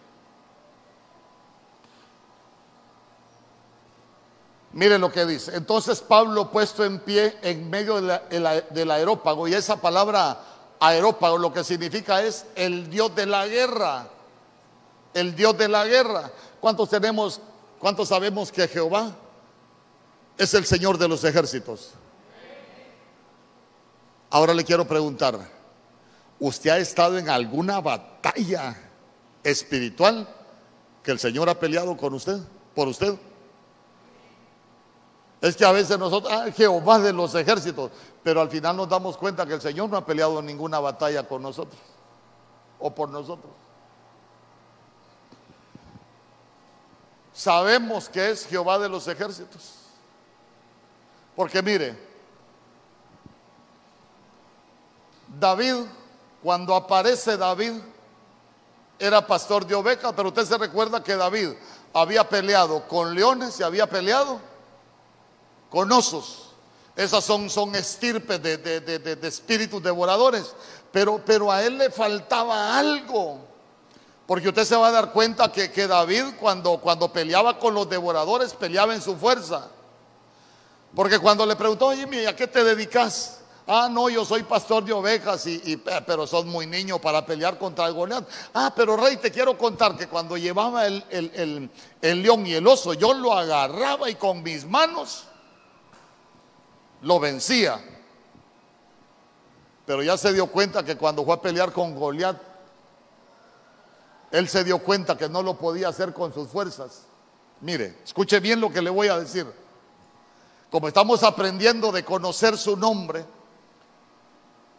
Mire lo que dice. Entonces Pablo puesto en pie en medio del aerópago, y esa palabra aerópago lo que significa es el Dios de la guerra. El Dios de la guerra. ¿Cuántos tenemos, cuántos sabemos que Jehová es el Señor de los ejércitos? Ahora le quiero preguntar, ¿usted ha estado en alguna batalla espiritual que el Señor ha peleado con usted, por usted? Es que a veces nosotros, ah, Jehová de los ejércitos, pero al final nos damos cuenta que el Señor no ha peleado ninguna batalla con nosotros o por nosotros. Sabemos que es Jehová de los ejércitos. Porque mire, David, cuando aparece David, era pastor de ovejas, pero usted se recuerda que David había peleado con leones y había peleado con osos. Esas son, son estirpes de, de, espíritus devoradores. Pero, pero a él le faltaba algo. Porque usted se va a dar cuenta que, que David cuando, cuando peleaba con los devoradores peleaba en su fuerza. Porque cuando le preguntó, oye, ¿a qué te dedicas? Ah, no, yo soy pastor de ovejas, y, eh, pero sos muy niño para pelear contra el Goliat. Ah, pero rey, te quiero contar que cuando llevaba el, el león y el oso, yo lo agarraba y con mis manos lo vencía. Pero ya se dio cuenta que cuando fue a pelear con Goliat, él se dio cuenta que no lo podía hacer con sus fuerzas. Mire, escuche bien lo que le voy a decir. Como estamos aprendiendo de conocer su nombre,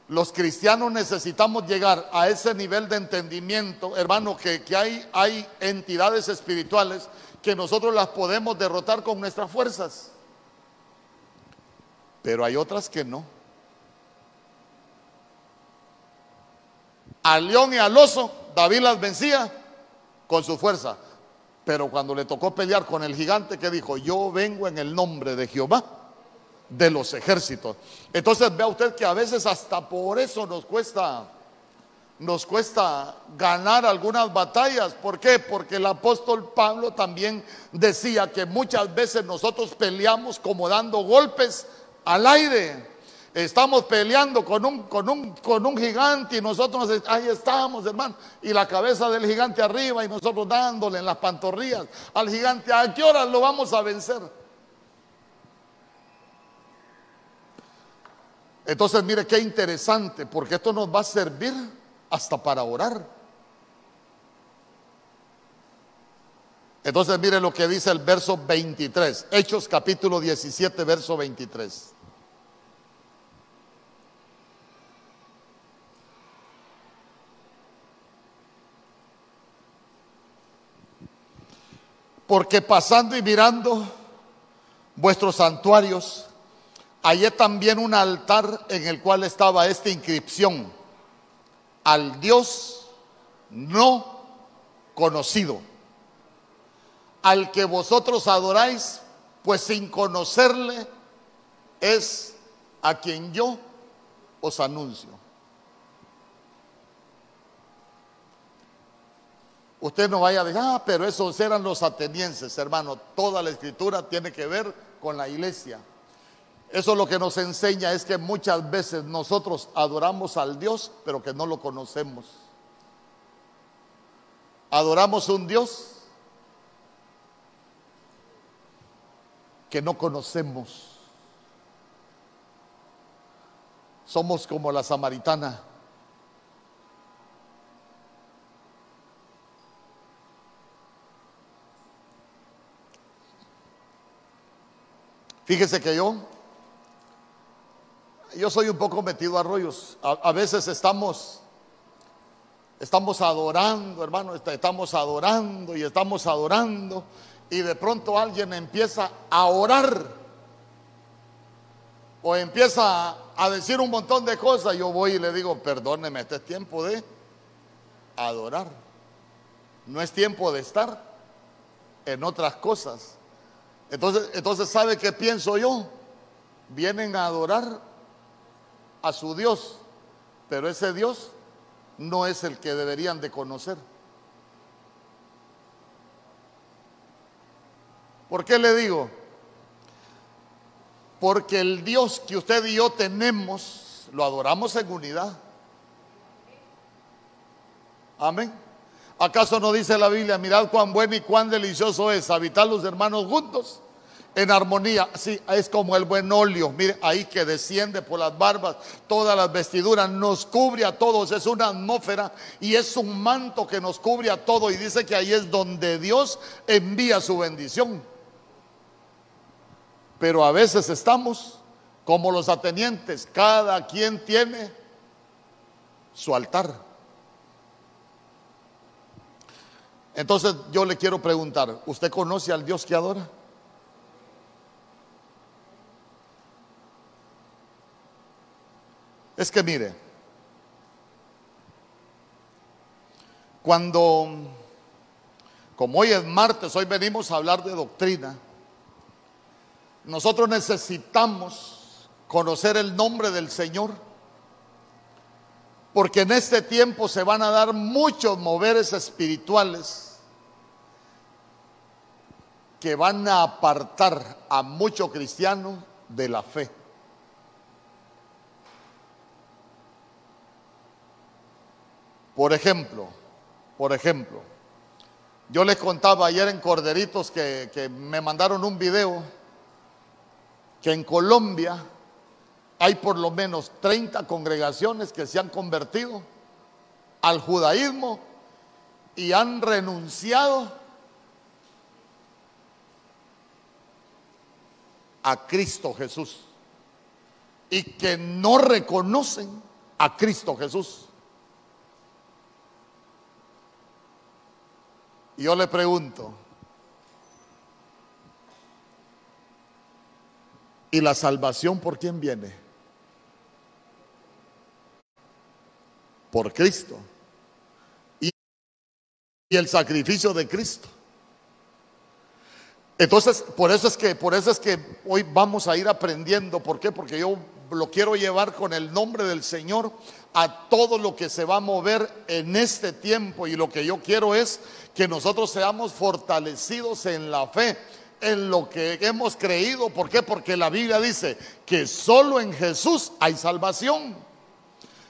los cristianos necesitamos llegar a ese nivel de entendimiento, hermano, que, que hay, hay entidades espirituales que nosotros las podemos derrotar con nuestras fuerzas pero hay otras que no. Al león y al oso, David las vencía con su fuerza. Pero cuando le tocó pelear con el gigante, que dijo? Yo vengo en el nombre de Jehová de los ejércitos. Entonces vea usted que a veces hasta por eso nos cuesta nos cuesta ganar algunas batallas. ¿Por qué? Porque el apóstol Pablo también decía que muchas veces nosotros peleamos como dando golpes al aire. Estamos peleando con un, con un, con un gigante y nosotros ahí estamos, hermano. Y la cabeza del gigante arriba y nosotros dándole en las pantorrillas al gigante. ¿A qué hora lo vamos a vencer? Entonces, mire qué interesante, porque esto nos va a servir hasta para orar. Entonces, mire lo que dice el verso 23, Hechos capítulo 17, verso 23. Porque pasando y mirando vuestros santuarios, hallé también un altar en el cual estaba esta inscripción, al Dios no conocido, al que vosotros adoráis, pues sin conocerle es a quien yo os anuncio. Usted no vaya a decir, ah, pero esos eran los atenienses, hermano. Toda la escritura tiene que ver con la iglesia. Eso lo que nos enseña es que muchas veces nosotros adoramos al Dios, pero que no lo conocemos. Adoramos un Dios que no conocemos. Somos como la samaritana Fíjese que yo, yo soy un poco metido a rollos. A, veces estamos, estamos adorando, hermano, estamos adorando y estamos adorando y de pronto alguien empieza a orar o empieza a decir un montón de cosas. Yo voy y le digo, perdóneme, este es tiempo de adorar. No es tiempo de estar en otras cosas. Entonces, entonces ¿sabe qué pienso yo? Vienen a adorar a su Dios, pero ese Dios no es el que deberían de conocer. ¿Por qué le digo? Porque el Dios que usted y yo tenemos, lo adoramos en unidad. Amén. ¿Acaso no dice la Biblia, mirad cuán bueno y cuán delicioso es habitar los hermanos juntos en armonía. Sí, es como el buen óleo. Mire, ahí que desciende por las barbas, todas las vestiduras, nos cubre a todos. Es una atmósfera y es un manto que nos cubre a todos. Y dice que ahí es donde Dios envía su bendición. Pero a veces estamos como los atenientes, cada quien tiene su altar. Entonces yo le quiero preguntar, ¿usted conoce al Dios que adora? Es que mire, cuando, como hoy es martes, hoy venimos a hablar de doctrina, nosotros necesitamos conocer el nombre del Señor, porque en este tiempo se van a dar muchos moveres espirituales que van a apartar a muchos cristianos de la fe. Por ejemplo, por ejemplo, yo les contaba ayer en Corderitos que, que me mandaron un video que en Colombia hay por lo menos 30 congregaciones que se han convertido al judaísmo y han renunciado a Cristo Jesús y que no reconocen a Cristo Jesús. Y yo le pregunto, ¿y la salvación por quién viene? Por Cristo. Y, el sacrificio de Cristo. Entonces, por eso es que por eso es que hoy vamos a ir aprendiendo, ¿por qué? Porque yo lo quiero llevar con el nombre del Señor a todo lo que se va a mover en este tiempo y lo que yo quiero es que nosotros seamos fortalecidos en la fe, en lo que hemos creído. ¿Por qué? Porque la Biblia dice que solo en Jesús hay salvación.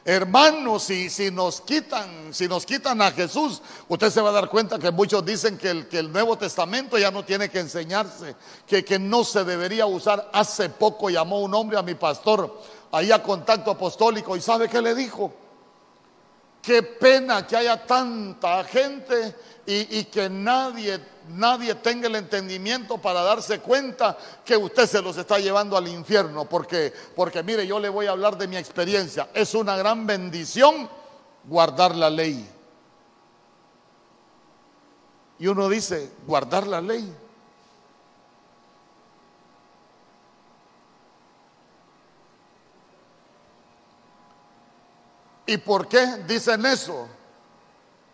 Hermanos, si, si, nos quitan, si nos quitan a Jesús, usted se va a dar cuenta que muchos dicen que el, que el Nuevo Testamento ya no tiene que enseñarse, que, que no se debería usar. Hace poco llamó un hombre a mi pastor ahí a contacto apostólico y ¿sabe qué le dijo? Qué pena que haya tanta gente y, que nadie, nadie tenga el entendimiento para darse cuenta que usted se los está llevando al infierno. Porque, porque mire, yo le voy a hablar de mi experiencia. Es una gran bendición guardar la ley. Y uno dice, guardar la ley. ¿Y por qué dicen eso?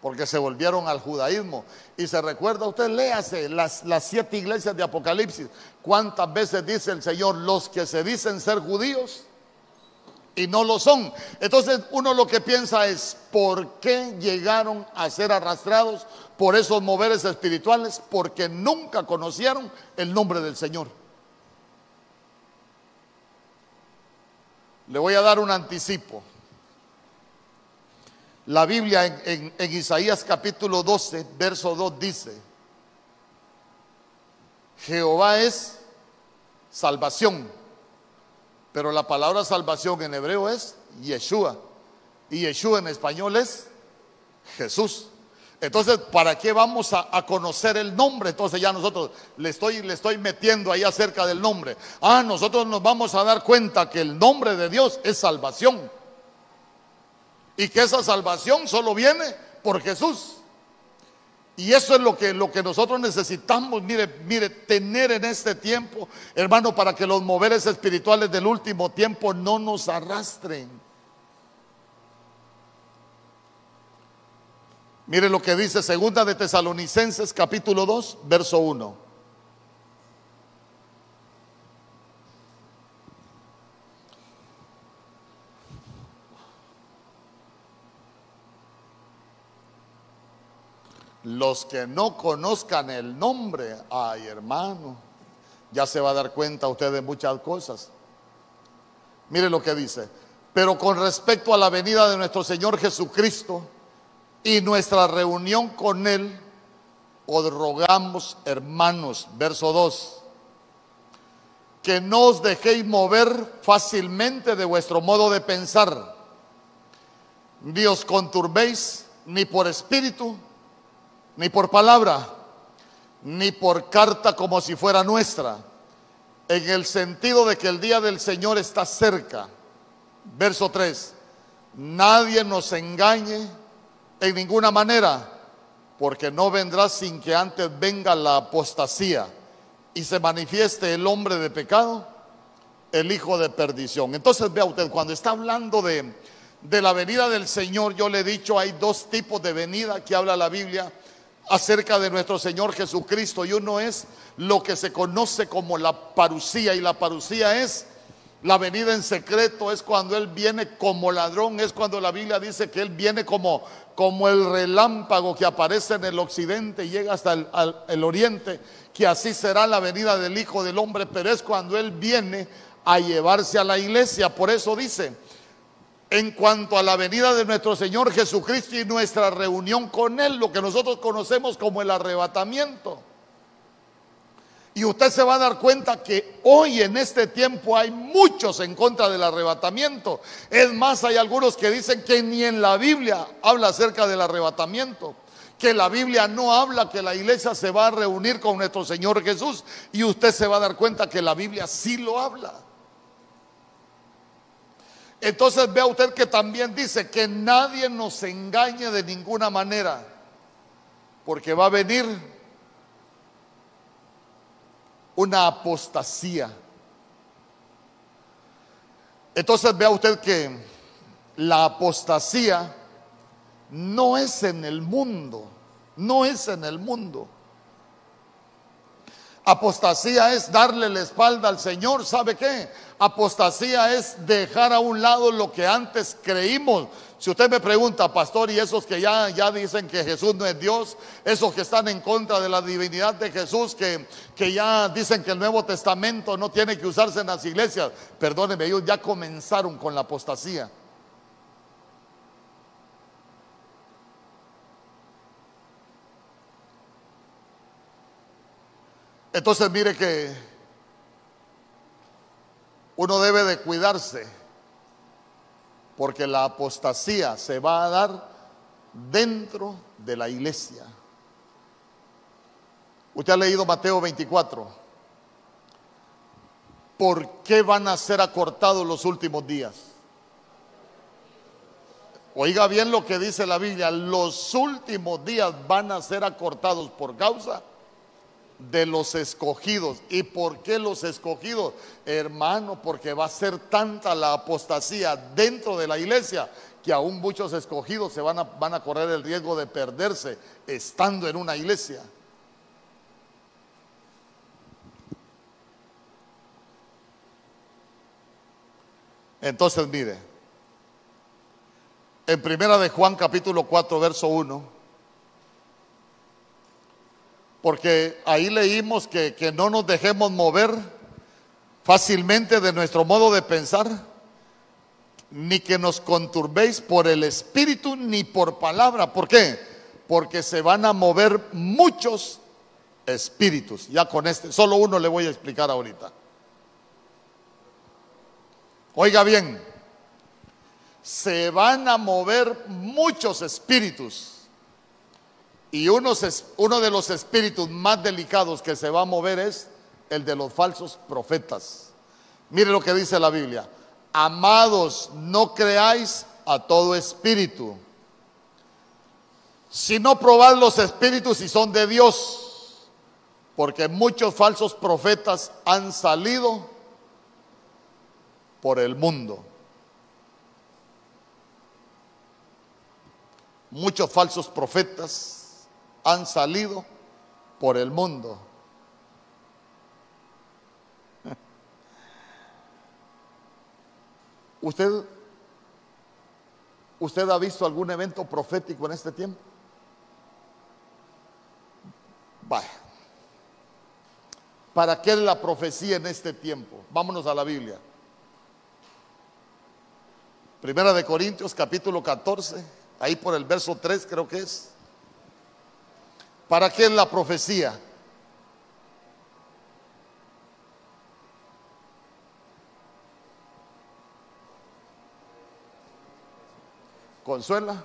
Porque se volvieron al judaísmo. Y se recuerda, usted léase las, las siete iglesias de Apocalipsis. ¿Cuántas veces dice el Señor los que se dicen ser judíos y no lo son? Entonces uno lo que piensa es, ¿por qué llegaron a ser arrastrados por esos moveres espirituales? Porque nunca conocieron el nombre del Señor. Le voy a dar un anticipo. La Biblia en, Isaías capítulo 12, verso 2 dice, Jehová es salvación, pero la palabra salvación en hebreo es Yeshua, y Yeshua en español es Jesús. Entonces, ¿para qué vamos a, conocer el nombre? Entonces ya nosotros le estoy, le estoy metiendo ahí acerca del nombre. Ah, nosotros nos vamos a dar cuenta que el nombre de Dios es salvación y que esa salvación solo viene por Jesús. Y eso es lo que, lo que nosotros necesitamos, mire, mire, tener en este tiempo, hermano, para que los moveres espirituales del último tiempo no nos arrastren. Mire lo que dice segunda de Tesalonicenses capítulo 2, verso 1. Los que no conozcan el nombre, ay hermano, ya se va a dar cuenta usted de muchas cosas. Mire lo que dice. Pero con respecto a la venida de nuestro Señor Jesucristo y nuestra reunión con Él, os rogamos, hermanos, verso 2, que no os dejéis mover fácilmente de vuestro modo de pensar, ni os conturbéis ni por espíritu, ni por palabra, ni por carta como si fuera nuestra, en el sentido de que el día del Señor está cerca. Verso 3, nadie nos engañe en ninguna manera, porque no vendrá sin que antes venga la apostasía y se manifieste el hombre de pecado, el hijo de perdición. Entonces vea usted, cuando está hablando de, de la venida del Señor, yo le he dicho, hay dos tipos de venida que habla la Biblia acerca de nuestro Señor Jesucristo. Y uno es lo que se conoce como la parucía. Y la parucía es la venida en secreto, es cuando Él viene como ladrón, es cuando la Biblia dice que Él viene como, como el relámpago que aparece en el occidente y llega hasta el, el oriente, que así será la venida del Hijo del Hombre, pero es cuando Él viene a llevarse a la iglesia. Por eso dice, en cuanto a la venida de nuestro Señor Jesucristo y nuestra reunión con Él, lo que nosotros conocemos como el arrebatamiento. Y usted se va a dar cuenta que hoy en este tiempo hay muchos en contra del arrebatamiento. Es más, hay algunos que dicen que ni en la Biblia habla acerca del arrebatamiento. Que la Biblia no habla que la iglesia se va a reunir con nuestro Señor Jesús. Y usted se va a dar cuenta que la Biblia sí lo habla. Entonces vea usted que también dice que nadie nos engañe de ninguna manera. Porque va a venir una apostasía. Entonces vea usted que la apostasía no es en el mundo, no es en el mundo. Apostasía es darle la espalda al Señor. ¿Sabe qué? Apostasía es dejar a un lado lo que antes creímos. Si usted me pregunta, pastor, y esos que ya, ya dicen que Jesús no es Dios, esos que están en contra de la divinidad de Jesús, que, que ya dicen que el Nuevo Testamento no tiene que usarse en las iglesias, perdóneme, ellos ya comenzaron con la apostasía. Entonces mire que uno debe de cuidarse porque la apostasía se va a dar dentro de la iglesia. Usted ha leído Mateo 24. ¿Por qué van a ser acortados los últimos días? Oiga bien lo que dice la Biblia, los últimos días van a ser acortados por causa de los escogidos. ¿Y por qué los escogidos? Hermano, porque va a ser tanta la apostasía dentro de la iglesia que aún muchos escogidos se van a, van a correr el riesgo de perderse estando en una iglesia. Entonces, mire, en primera de Juan capítulo 4, verso 1, porque ahí leímos que, que no nos dejemos mover fácilmente de nuestro modo de pensar, ni que nos conturbéis por el espíritu ni por palabra. ¿Por qué? Porque se van a mover muchos espíritus. Ya con este, solo uno le voy a explicar ahorita. Oiga bien, se van a mover muchos espíritus. Y uno, de los espíritus más delicados que se va a mover es el de los falsos profetas. Mire lo que dice la Biblia. Amados, no creáis a todo espíritu, sino probad los espíritus si son de Dios, porque muchos falsos profetas han salido por el mundo. Muchos falsos profetas han salido por el mundo. <laughs> ¿Usted, ¿Usted ha visto algún evento profético en este tiempo? Vaya. ¿Para qué la profecía en este tiempo? Vámonos a la Biblia. Primera de Corintios capítulo 14, ahí por el verso 3 creo que es. ¿Para qué es la profecía? ¿Consuela?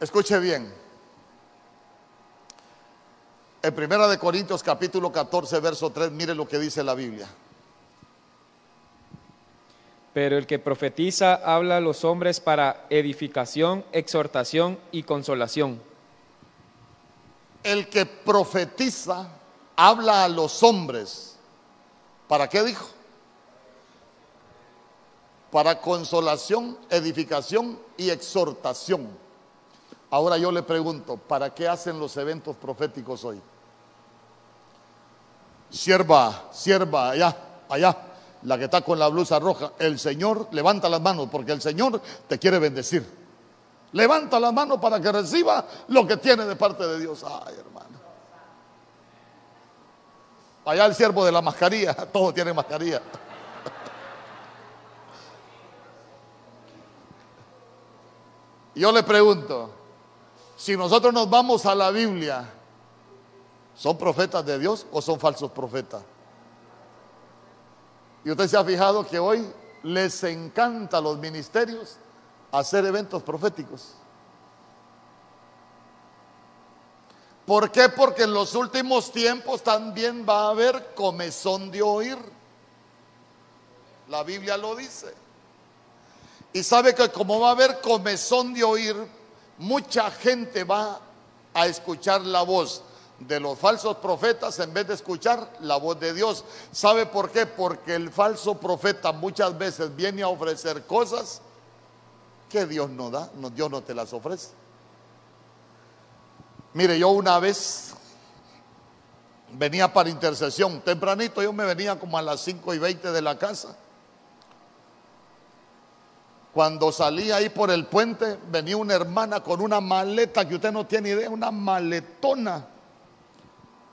Escuche bien. En Primera de Corintios capítulo 14, verso 3, mire lo que dice la Biblia. Pero el que profetiza habla a los hombres para edificación, exhortación y consolación. El que profetiza habla a los hombres. ¿Para qué dijo? Para consolación, edificación y exhortación. Ahora yo le pregunto, ¿para qué hacen los eventos proféticos hoy? Sierva, sierva, allá, allá, la que está con la blusa roja, el Señor levanta las manos porque el Señor te quiere bendecir. Levanta las manos para que reciba lo que tiene de parte de Dios. Ay, hermano. Allá el siervo de la mascarilla, <laughs> todos tienen mascarilla. Yo le pregunto, si nosotros nos vamos a la Biblia, ¿son profetas de Dios o son falsos profetas? Y usted se ha fijado que hoy les encanta a los ministerios hacer eventos proféticos. ¿Por qué? Porque en los últimos tiempos también va a haber comezón de oír. La Biblia lo dice. Y sabe que como va a haber comezón de oír, mucha gente va a escuchar la voz de los falsos profetas en vez de escuchar la voz de Dios. ¿Sabe por qué? Porque el falso profeta muchas veces viene a ofrecer cosas que Dios no da, no, Dios no te las ofrece. Mire, yo una vez venía para intercesión, tempranito yo me venía como a las 5 y 20 de la casa. Cuando salí ahí por el puente, venía una hermana con una maleta que usted no tiene idea, una maletona.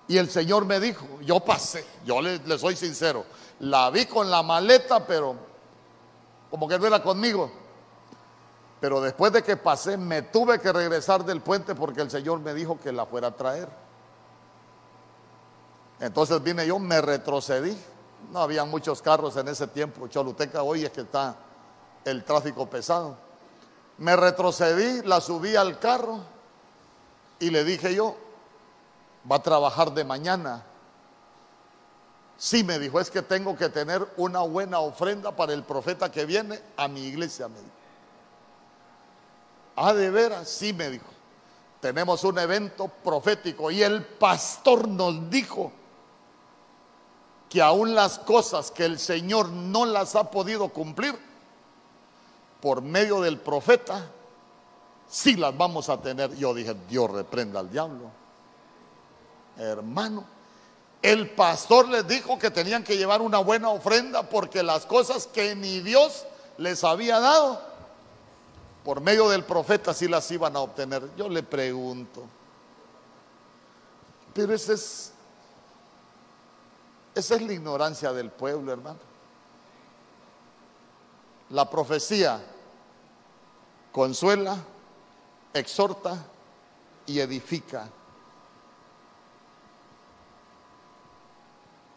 Y el Señor me dijo, yo pasé, yo le, soy sincero, la vi con la maleta, pero como que no era conmigo. Pero después de que pasé, me tuve que regresar del puente porque el Señor me dijo que la fuera a traer. Entonces vine yo, me retrocedí. No había muchos carros en ese tiempo. Choluteca hoy es que está el tráfico pesado. Me retrocedí, la subí al carro y le dije yo, va a trabajar de mañana. Sí, me dijo, es que tengo que tener una buena ofrenda para el profeta que viene a mi iglesia, me dijo. Ah, de veras, sí, me dijo. Tenemos un evento profético y el pastor nos dijo que aún las cosas que el Señor no las ha podido cumplir, por medio del profeta, sí las vamos a tener. Yo dije, Dios reprenda al diablo. Hermano, el pastor les dijo que tenían que llevar una buena ofrenda porque las cosas que ni Dios les había dado, por medio del profeta sí las iban a obtener. Yo le pregunto, pero esa es, esa es la ignorancia del pueblo, hermano. La profecía consuela, exhorta y edifica.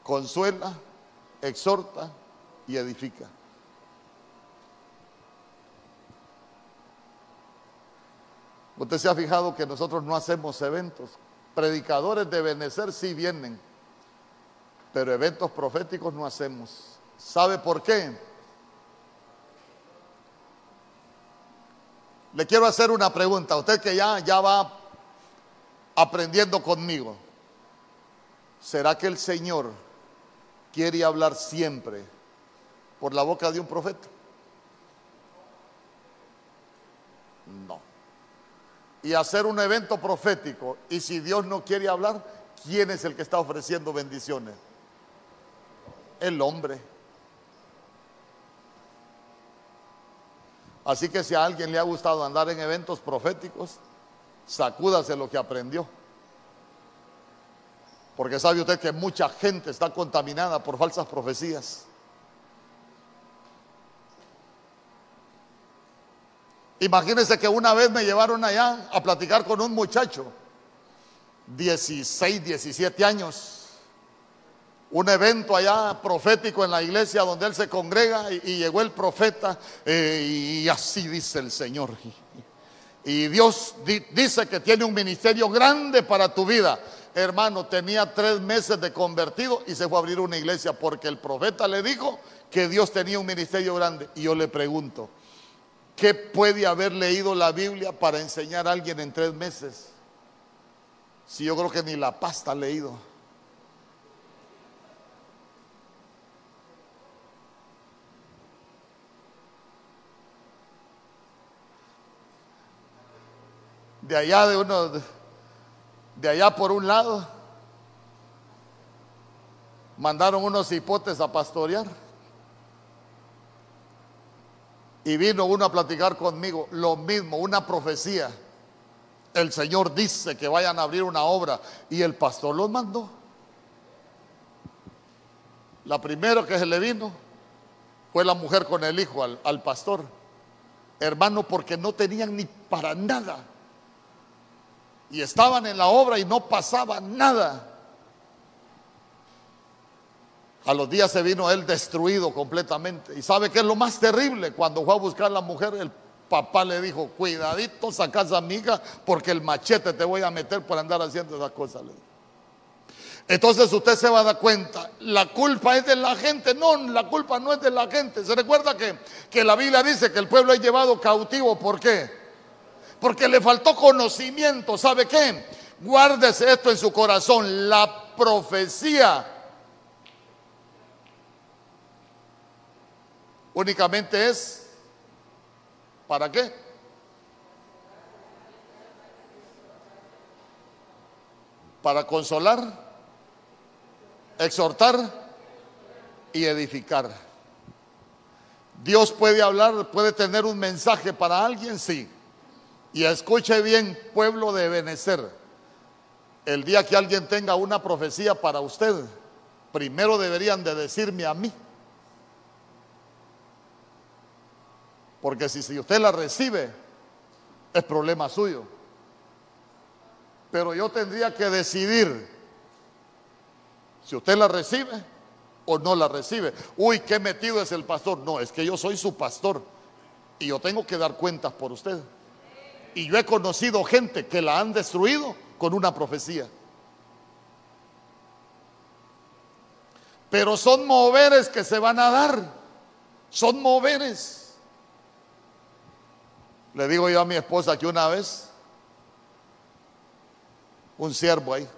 Consuela, exhorta y edifica. Usted se ha fijado que nosotros no hacemos eventos. Predicadores de Benecer sí vienen, pero eventos proféticos no hacemos. ¿Sabe por qué? Le quiero hacer una pregunta, usted que ya, ya va aprendiendo conmigo. ¿Será que el Señor quiere hablar siempre por la boca de un profeta? No. Y hacer un evento profético, y si Dios no quiere hablar, ¿quién es el que está ofreciendo bendiciones? El hombre. Así que si a alguien le ha gustado andar en eventos proféticos, sacúdase lo que aprendió. Porque sabe usted que mucha gente está contaminada por falsas profecías. Imagínense que una vez me llevaron allá a platicar con un muchacho, 16, 17 años, un evento allá profético en la iglesia donde él se congrega y, llegó el profeta eh, y así dice el Señor. Y Dios dice que tiene un ministerio grande para tu vida. Hermano, tenía tres meses de convertido y se fue a abrir una iglesia porque el profeta le dijo que Dios tenía un ministerio grande. Y yo le pregunto, ¿qué puede haber leído la Biblia para enseñar a alguien en tres meses? Si yo creo que ni la pasta ha leído. de allá de uno, de allá por un lado, mandaron unos hipotes a pastorear. Y vino uno a platicar conmigo, lo mismo, una profecía. El Señor dice que vayan a abrir una obra y el pastor los mandó. La primera que se le vino fue la mujer con el hijo al, al pastor. Hermano, porque no tenían ni para nada y estaban en la obra y no pasaba nada. A los días se vino él destruido completamente. ¿Y sabe qué es lo más terrible? Cuando fue a buscar a la mujer, el papá le dijo, cuidadito, sacas a mi hija porque el machete te voy a meter por andar haciendo esas cosas. Entonces usted se va a dar cuenta, la culpa es de la gente. No, la culpa no es de la gente. Se recuerda que, que la Biblia dice que el pueblo es llevado cautivo. ¿Por qué? Porque le faltó conocimiento. ¿Sabe qué? Guárdese esto en su corazón. La profecía únicamente es, ¿para qué? Para consolar, exhortar y edificar. Dios puede hablar, puede tener un mensaje para alguien, sí. Y escuche bien, pueblo de Benecer, el día que alguien tenga una profecía para usted, primero deberían de decirme a mí. Porque si, si usted la recibe, es problema suyo. Pero yo tendría que decidir si usted la recibe o no la recibe. Uy, qué metido es el pastor. No, es que yo soy su pastor y yo tengo que dar cuentas por usted. Y yo he conocido gente que la han destruido con una profecía. Pero son moveres que se van a dar. Son moveres. Le digo yo a mi esposa que una vez, un siervo ahí,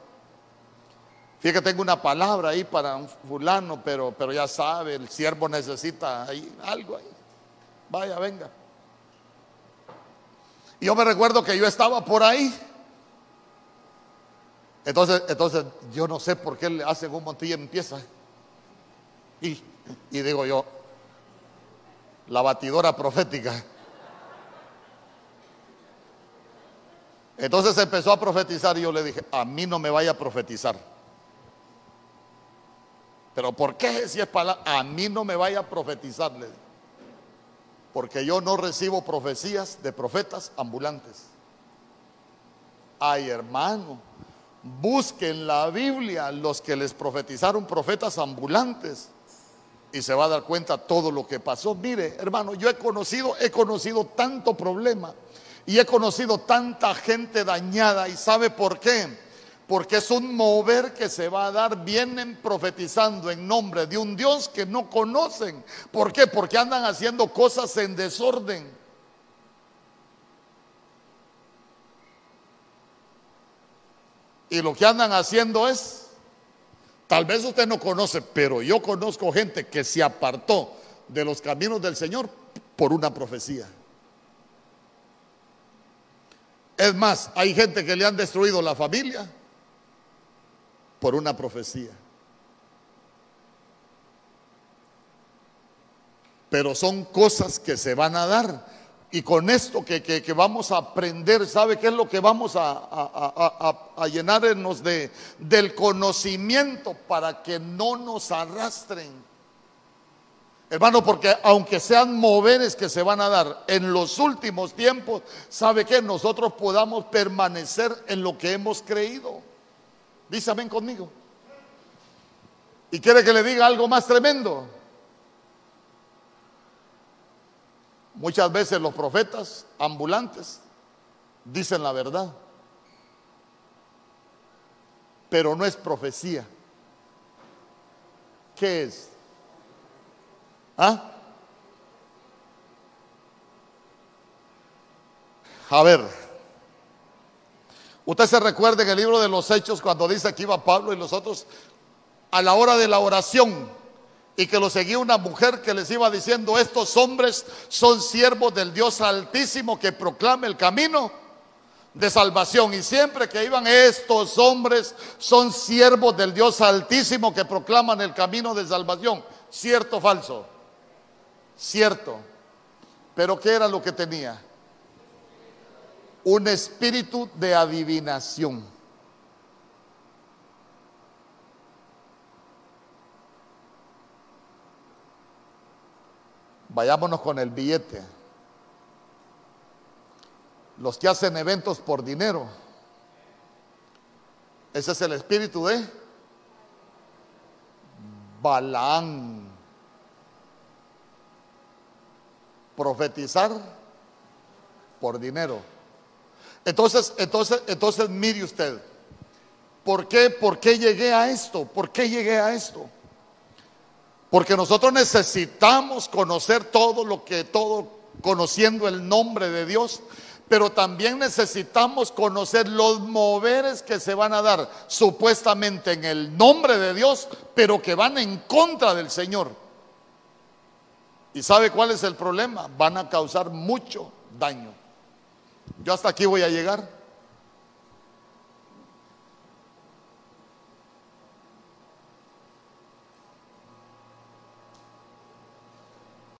fíjate que tengo una palabra ahí para un fulano, pero, pero ya sabe, el siervo necesita ahí algo ahí. Vaya, venga. Yo me recuerdo que yo estaba por ahí. Entonces, entonces yo no sé por qué le hacen un montillo y empieza. Y, y digo yo, la batidora profética. Entonces empezó a profetizar y yo le dije, a mí no me vaya a profetizar. Pero ¿por qué si es para a mí no me vaya a profetizar? Le dije porque yo no recibo profecías de profetas ambulantes. Ay, hermano, busquen la Biblia los que les profetizaron profetas ambulantes y se va a dar cuenta todo lo que pasó. Mire, hermano, yo he conocido, he conocido tanto problema y he conocido tanta gente dañada y sabe por qué porque es un mover que se va a dar, vienen profetizando en nombre de un Dios que no conocen. ¿Por qué? Porque andan haciendo cosas en desorden. Y lo que andan haciendo es, tal vez usted no conoce, pero yo conozco gente que se apartó de los caminos del Señor por una profecía. Es más, hay gente que le han destruido la familia por una profecía. Pero son cosas que se van a dar. Y con esto que, vamos a aprender, ¿sabe qué es lo que vamos a, a, llenarnos de, del conocimiento para que no nos arrastren? Hermano, porque aunque sean moveres que se van a dar en los últimos tiempos, ¿sabe que nosotros podamos permanecer en lo que hemos creído? Dice amén conmigo. ¿Y quiere que le diga algo más tremendo? Muchas veces los profetas ambulantes dicen la verdad, pero no es profecía. ¿Qué es? ¿Ah? A ver, usted se recuerda en el libro de los Hechos cuando dice que iba Pablo y los otros a la hora de la oración y que lo seguía una mujer que les iba diciendo, estos hombres son siervos del Dios altísimo que proclama el camino de salvación. Y siempre que iban estos hombres son siervos del Dios altísimo que proclaman el camino de salvación. ¿Cierto o falso? Cierto. Pero ¿qué era lo que tenía? Un espíritu de adivinación. Vayámonos con el billete. Los que hacen eventos por dinero. Ese es el espíritu de Balaán. Profetizar por dinero. Entonces, entonces, entonces mire usted. ¿Por qué? ¿Por qué llegué a esto? ¿Por qué llegué a esto? Porque nosotros necesitamos conocer todo lo que todo, conociendo el nombre de Dios, pero también necesitamos conocer los moveres que se van a dar supuestamente en el nombre de Dios, pero que van en contra del Señor. ¿Y sabe cuál es el problema? Van a causar mucho daño. Yo hasta aquí voy a llegar.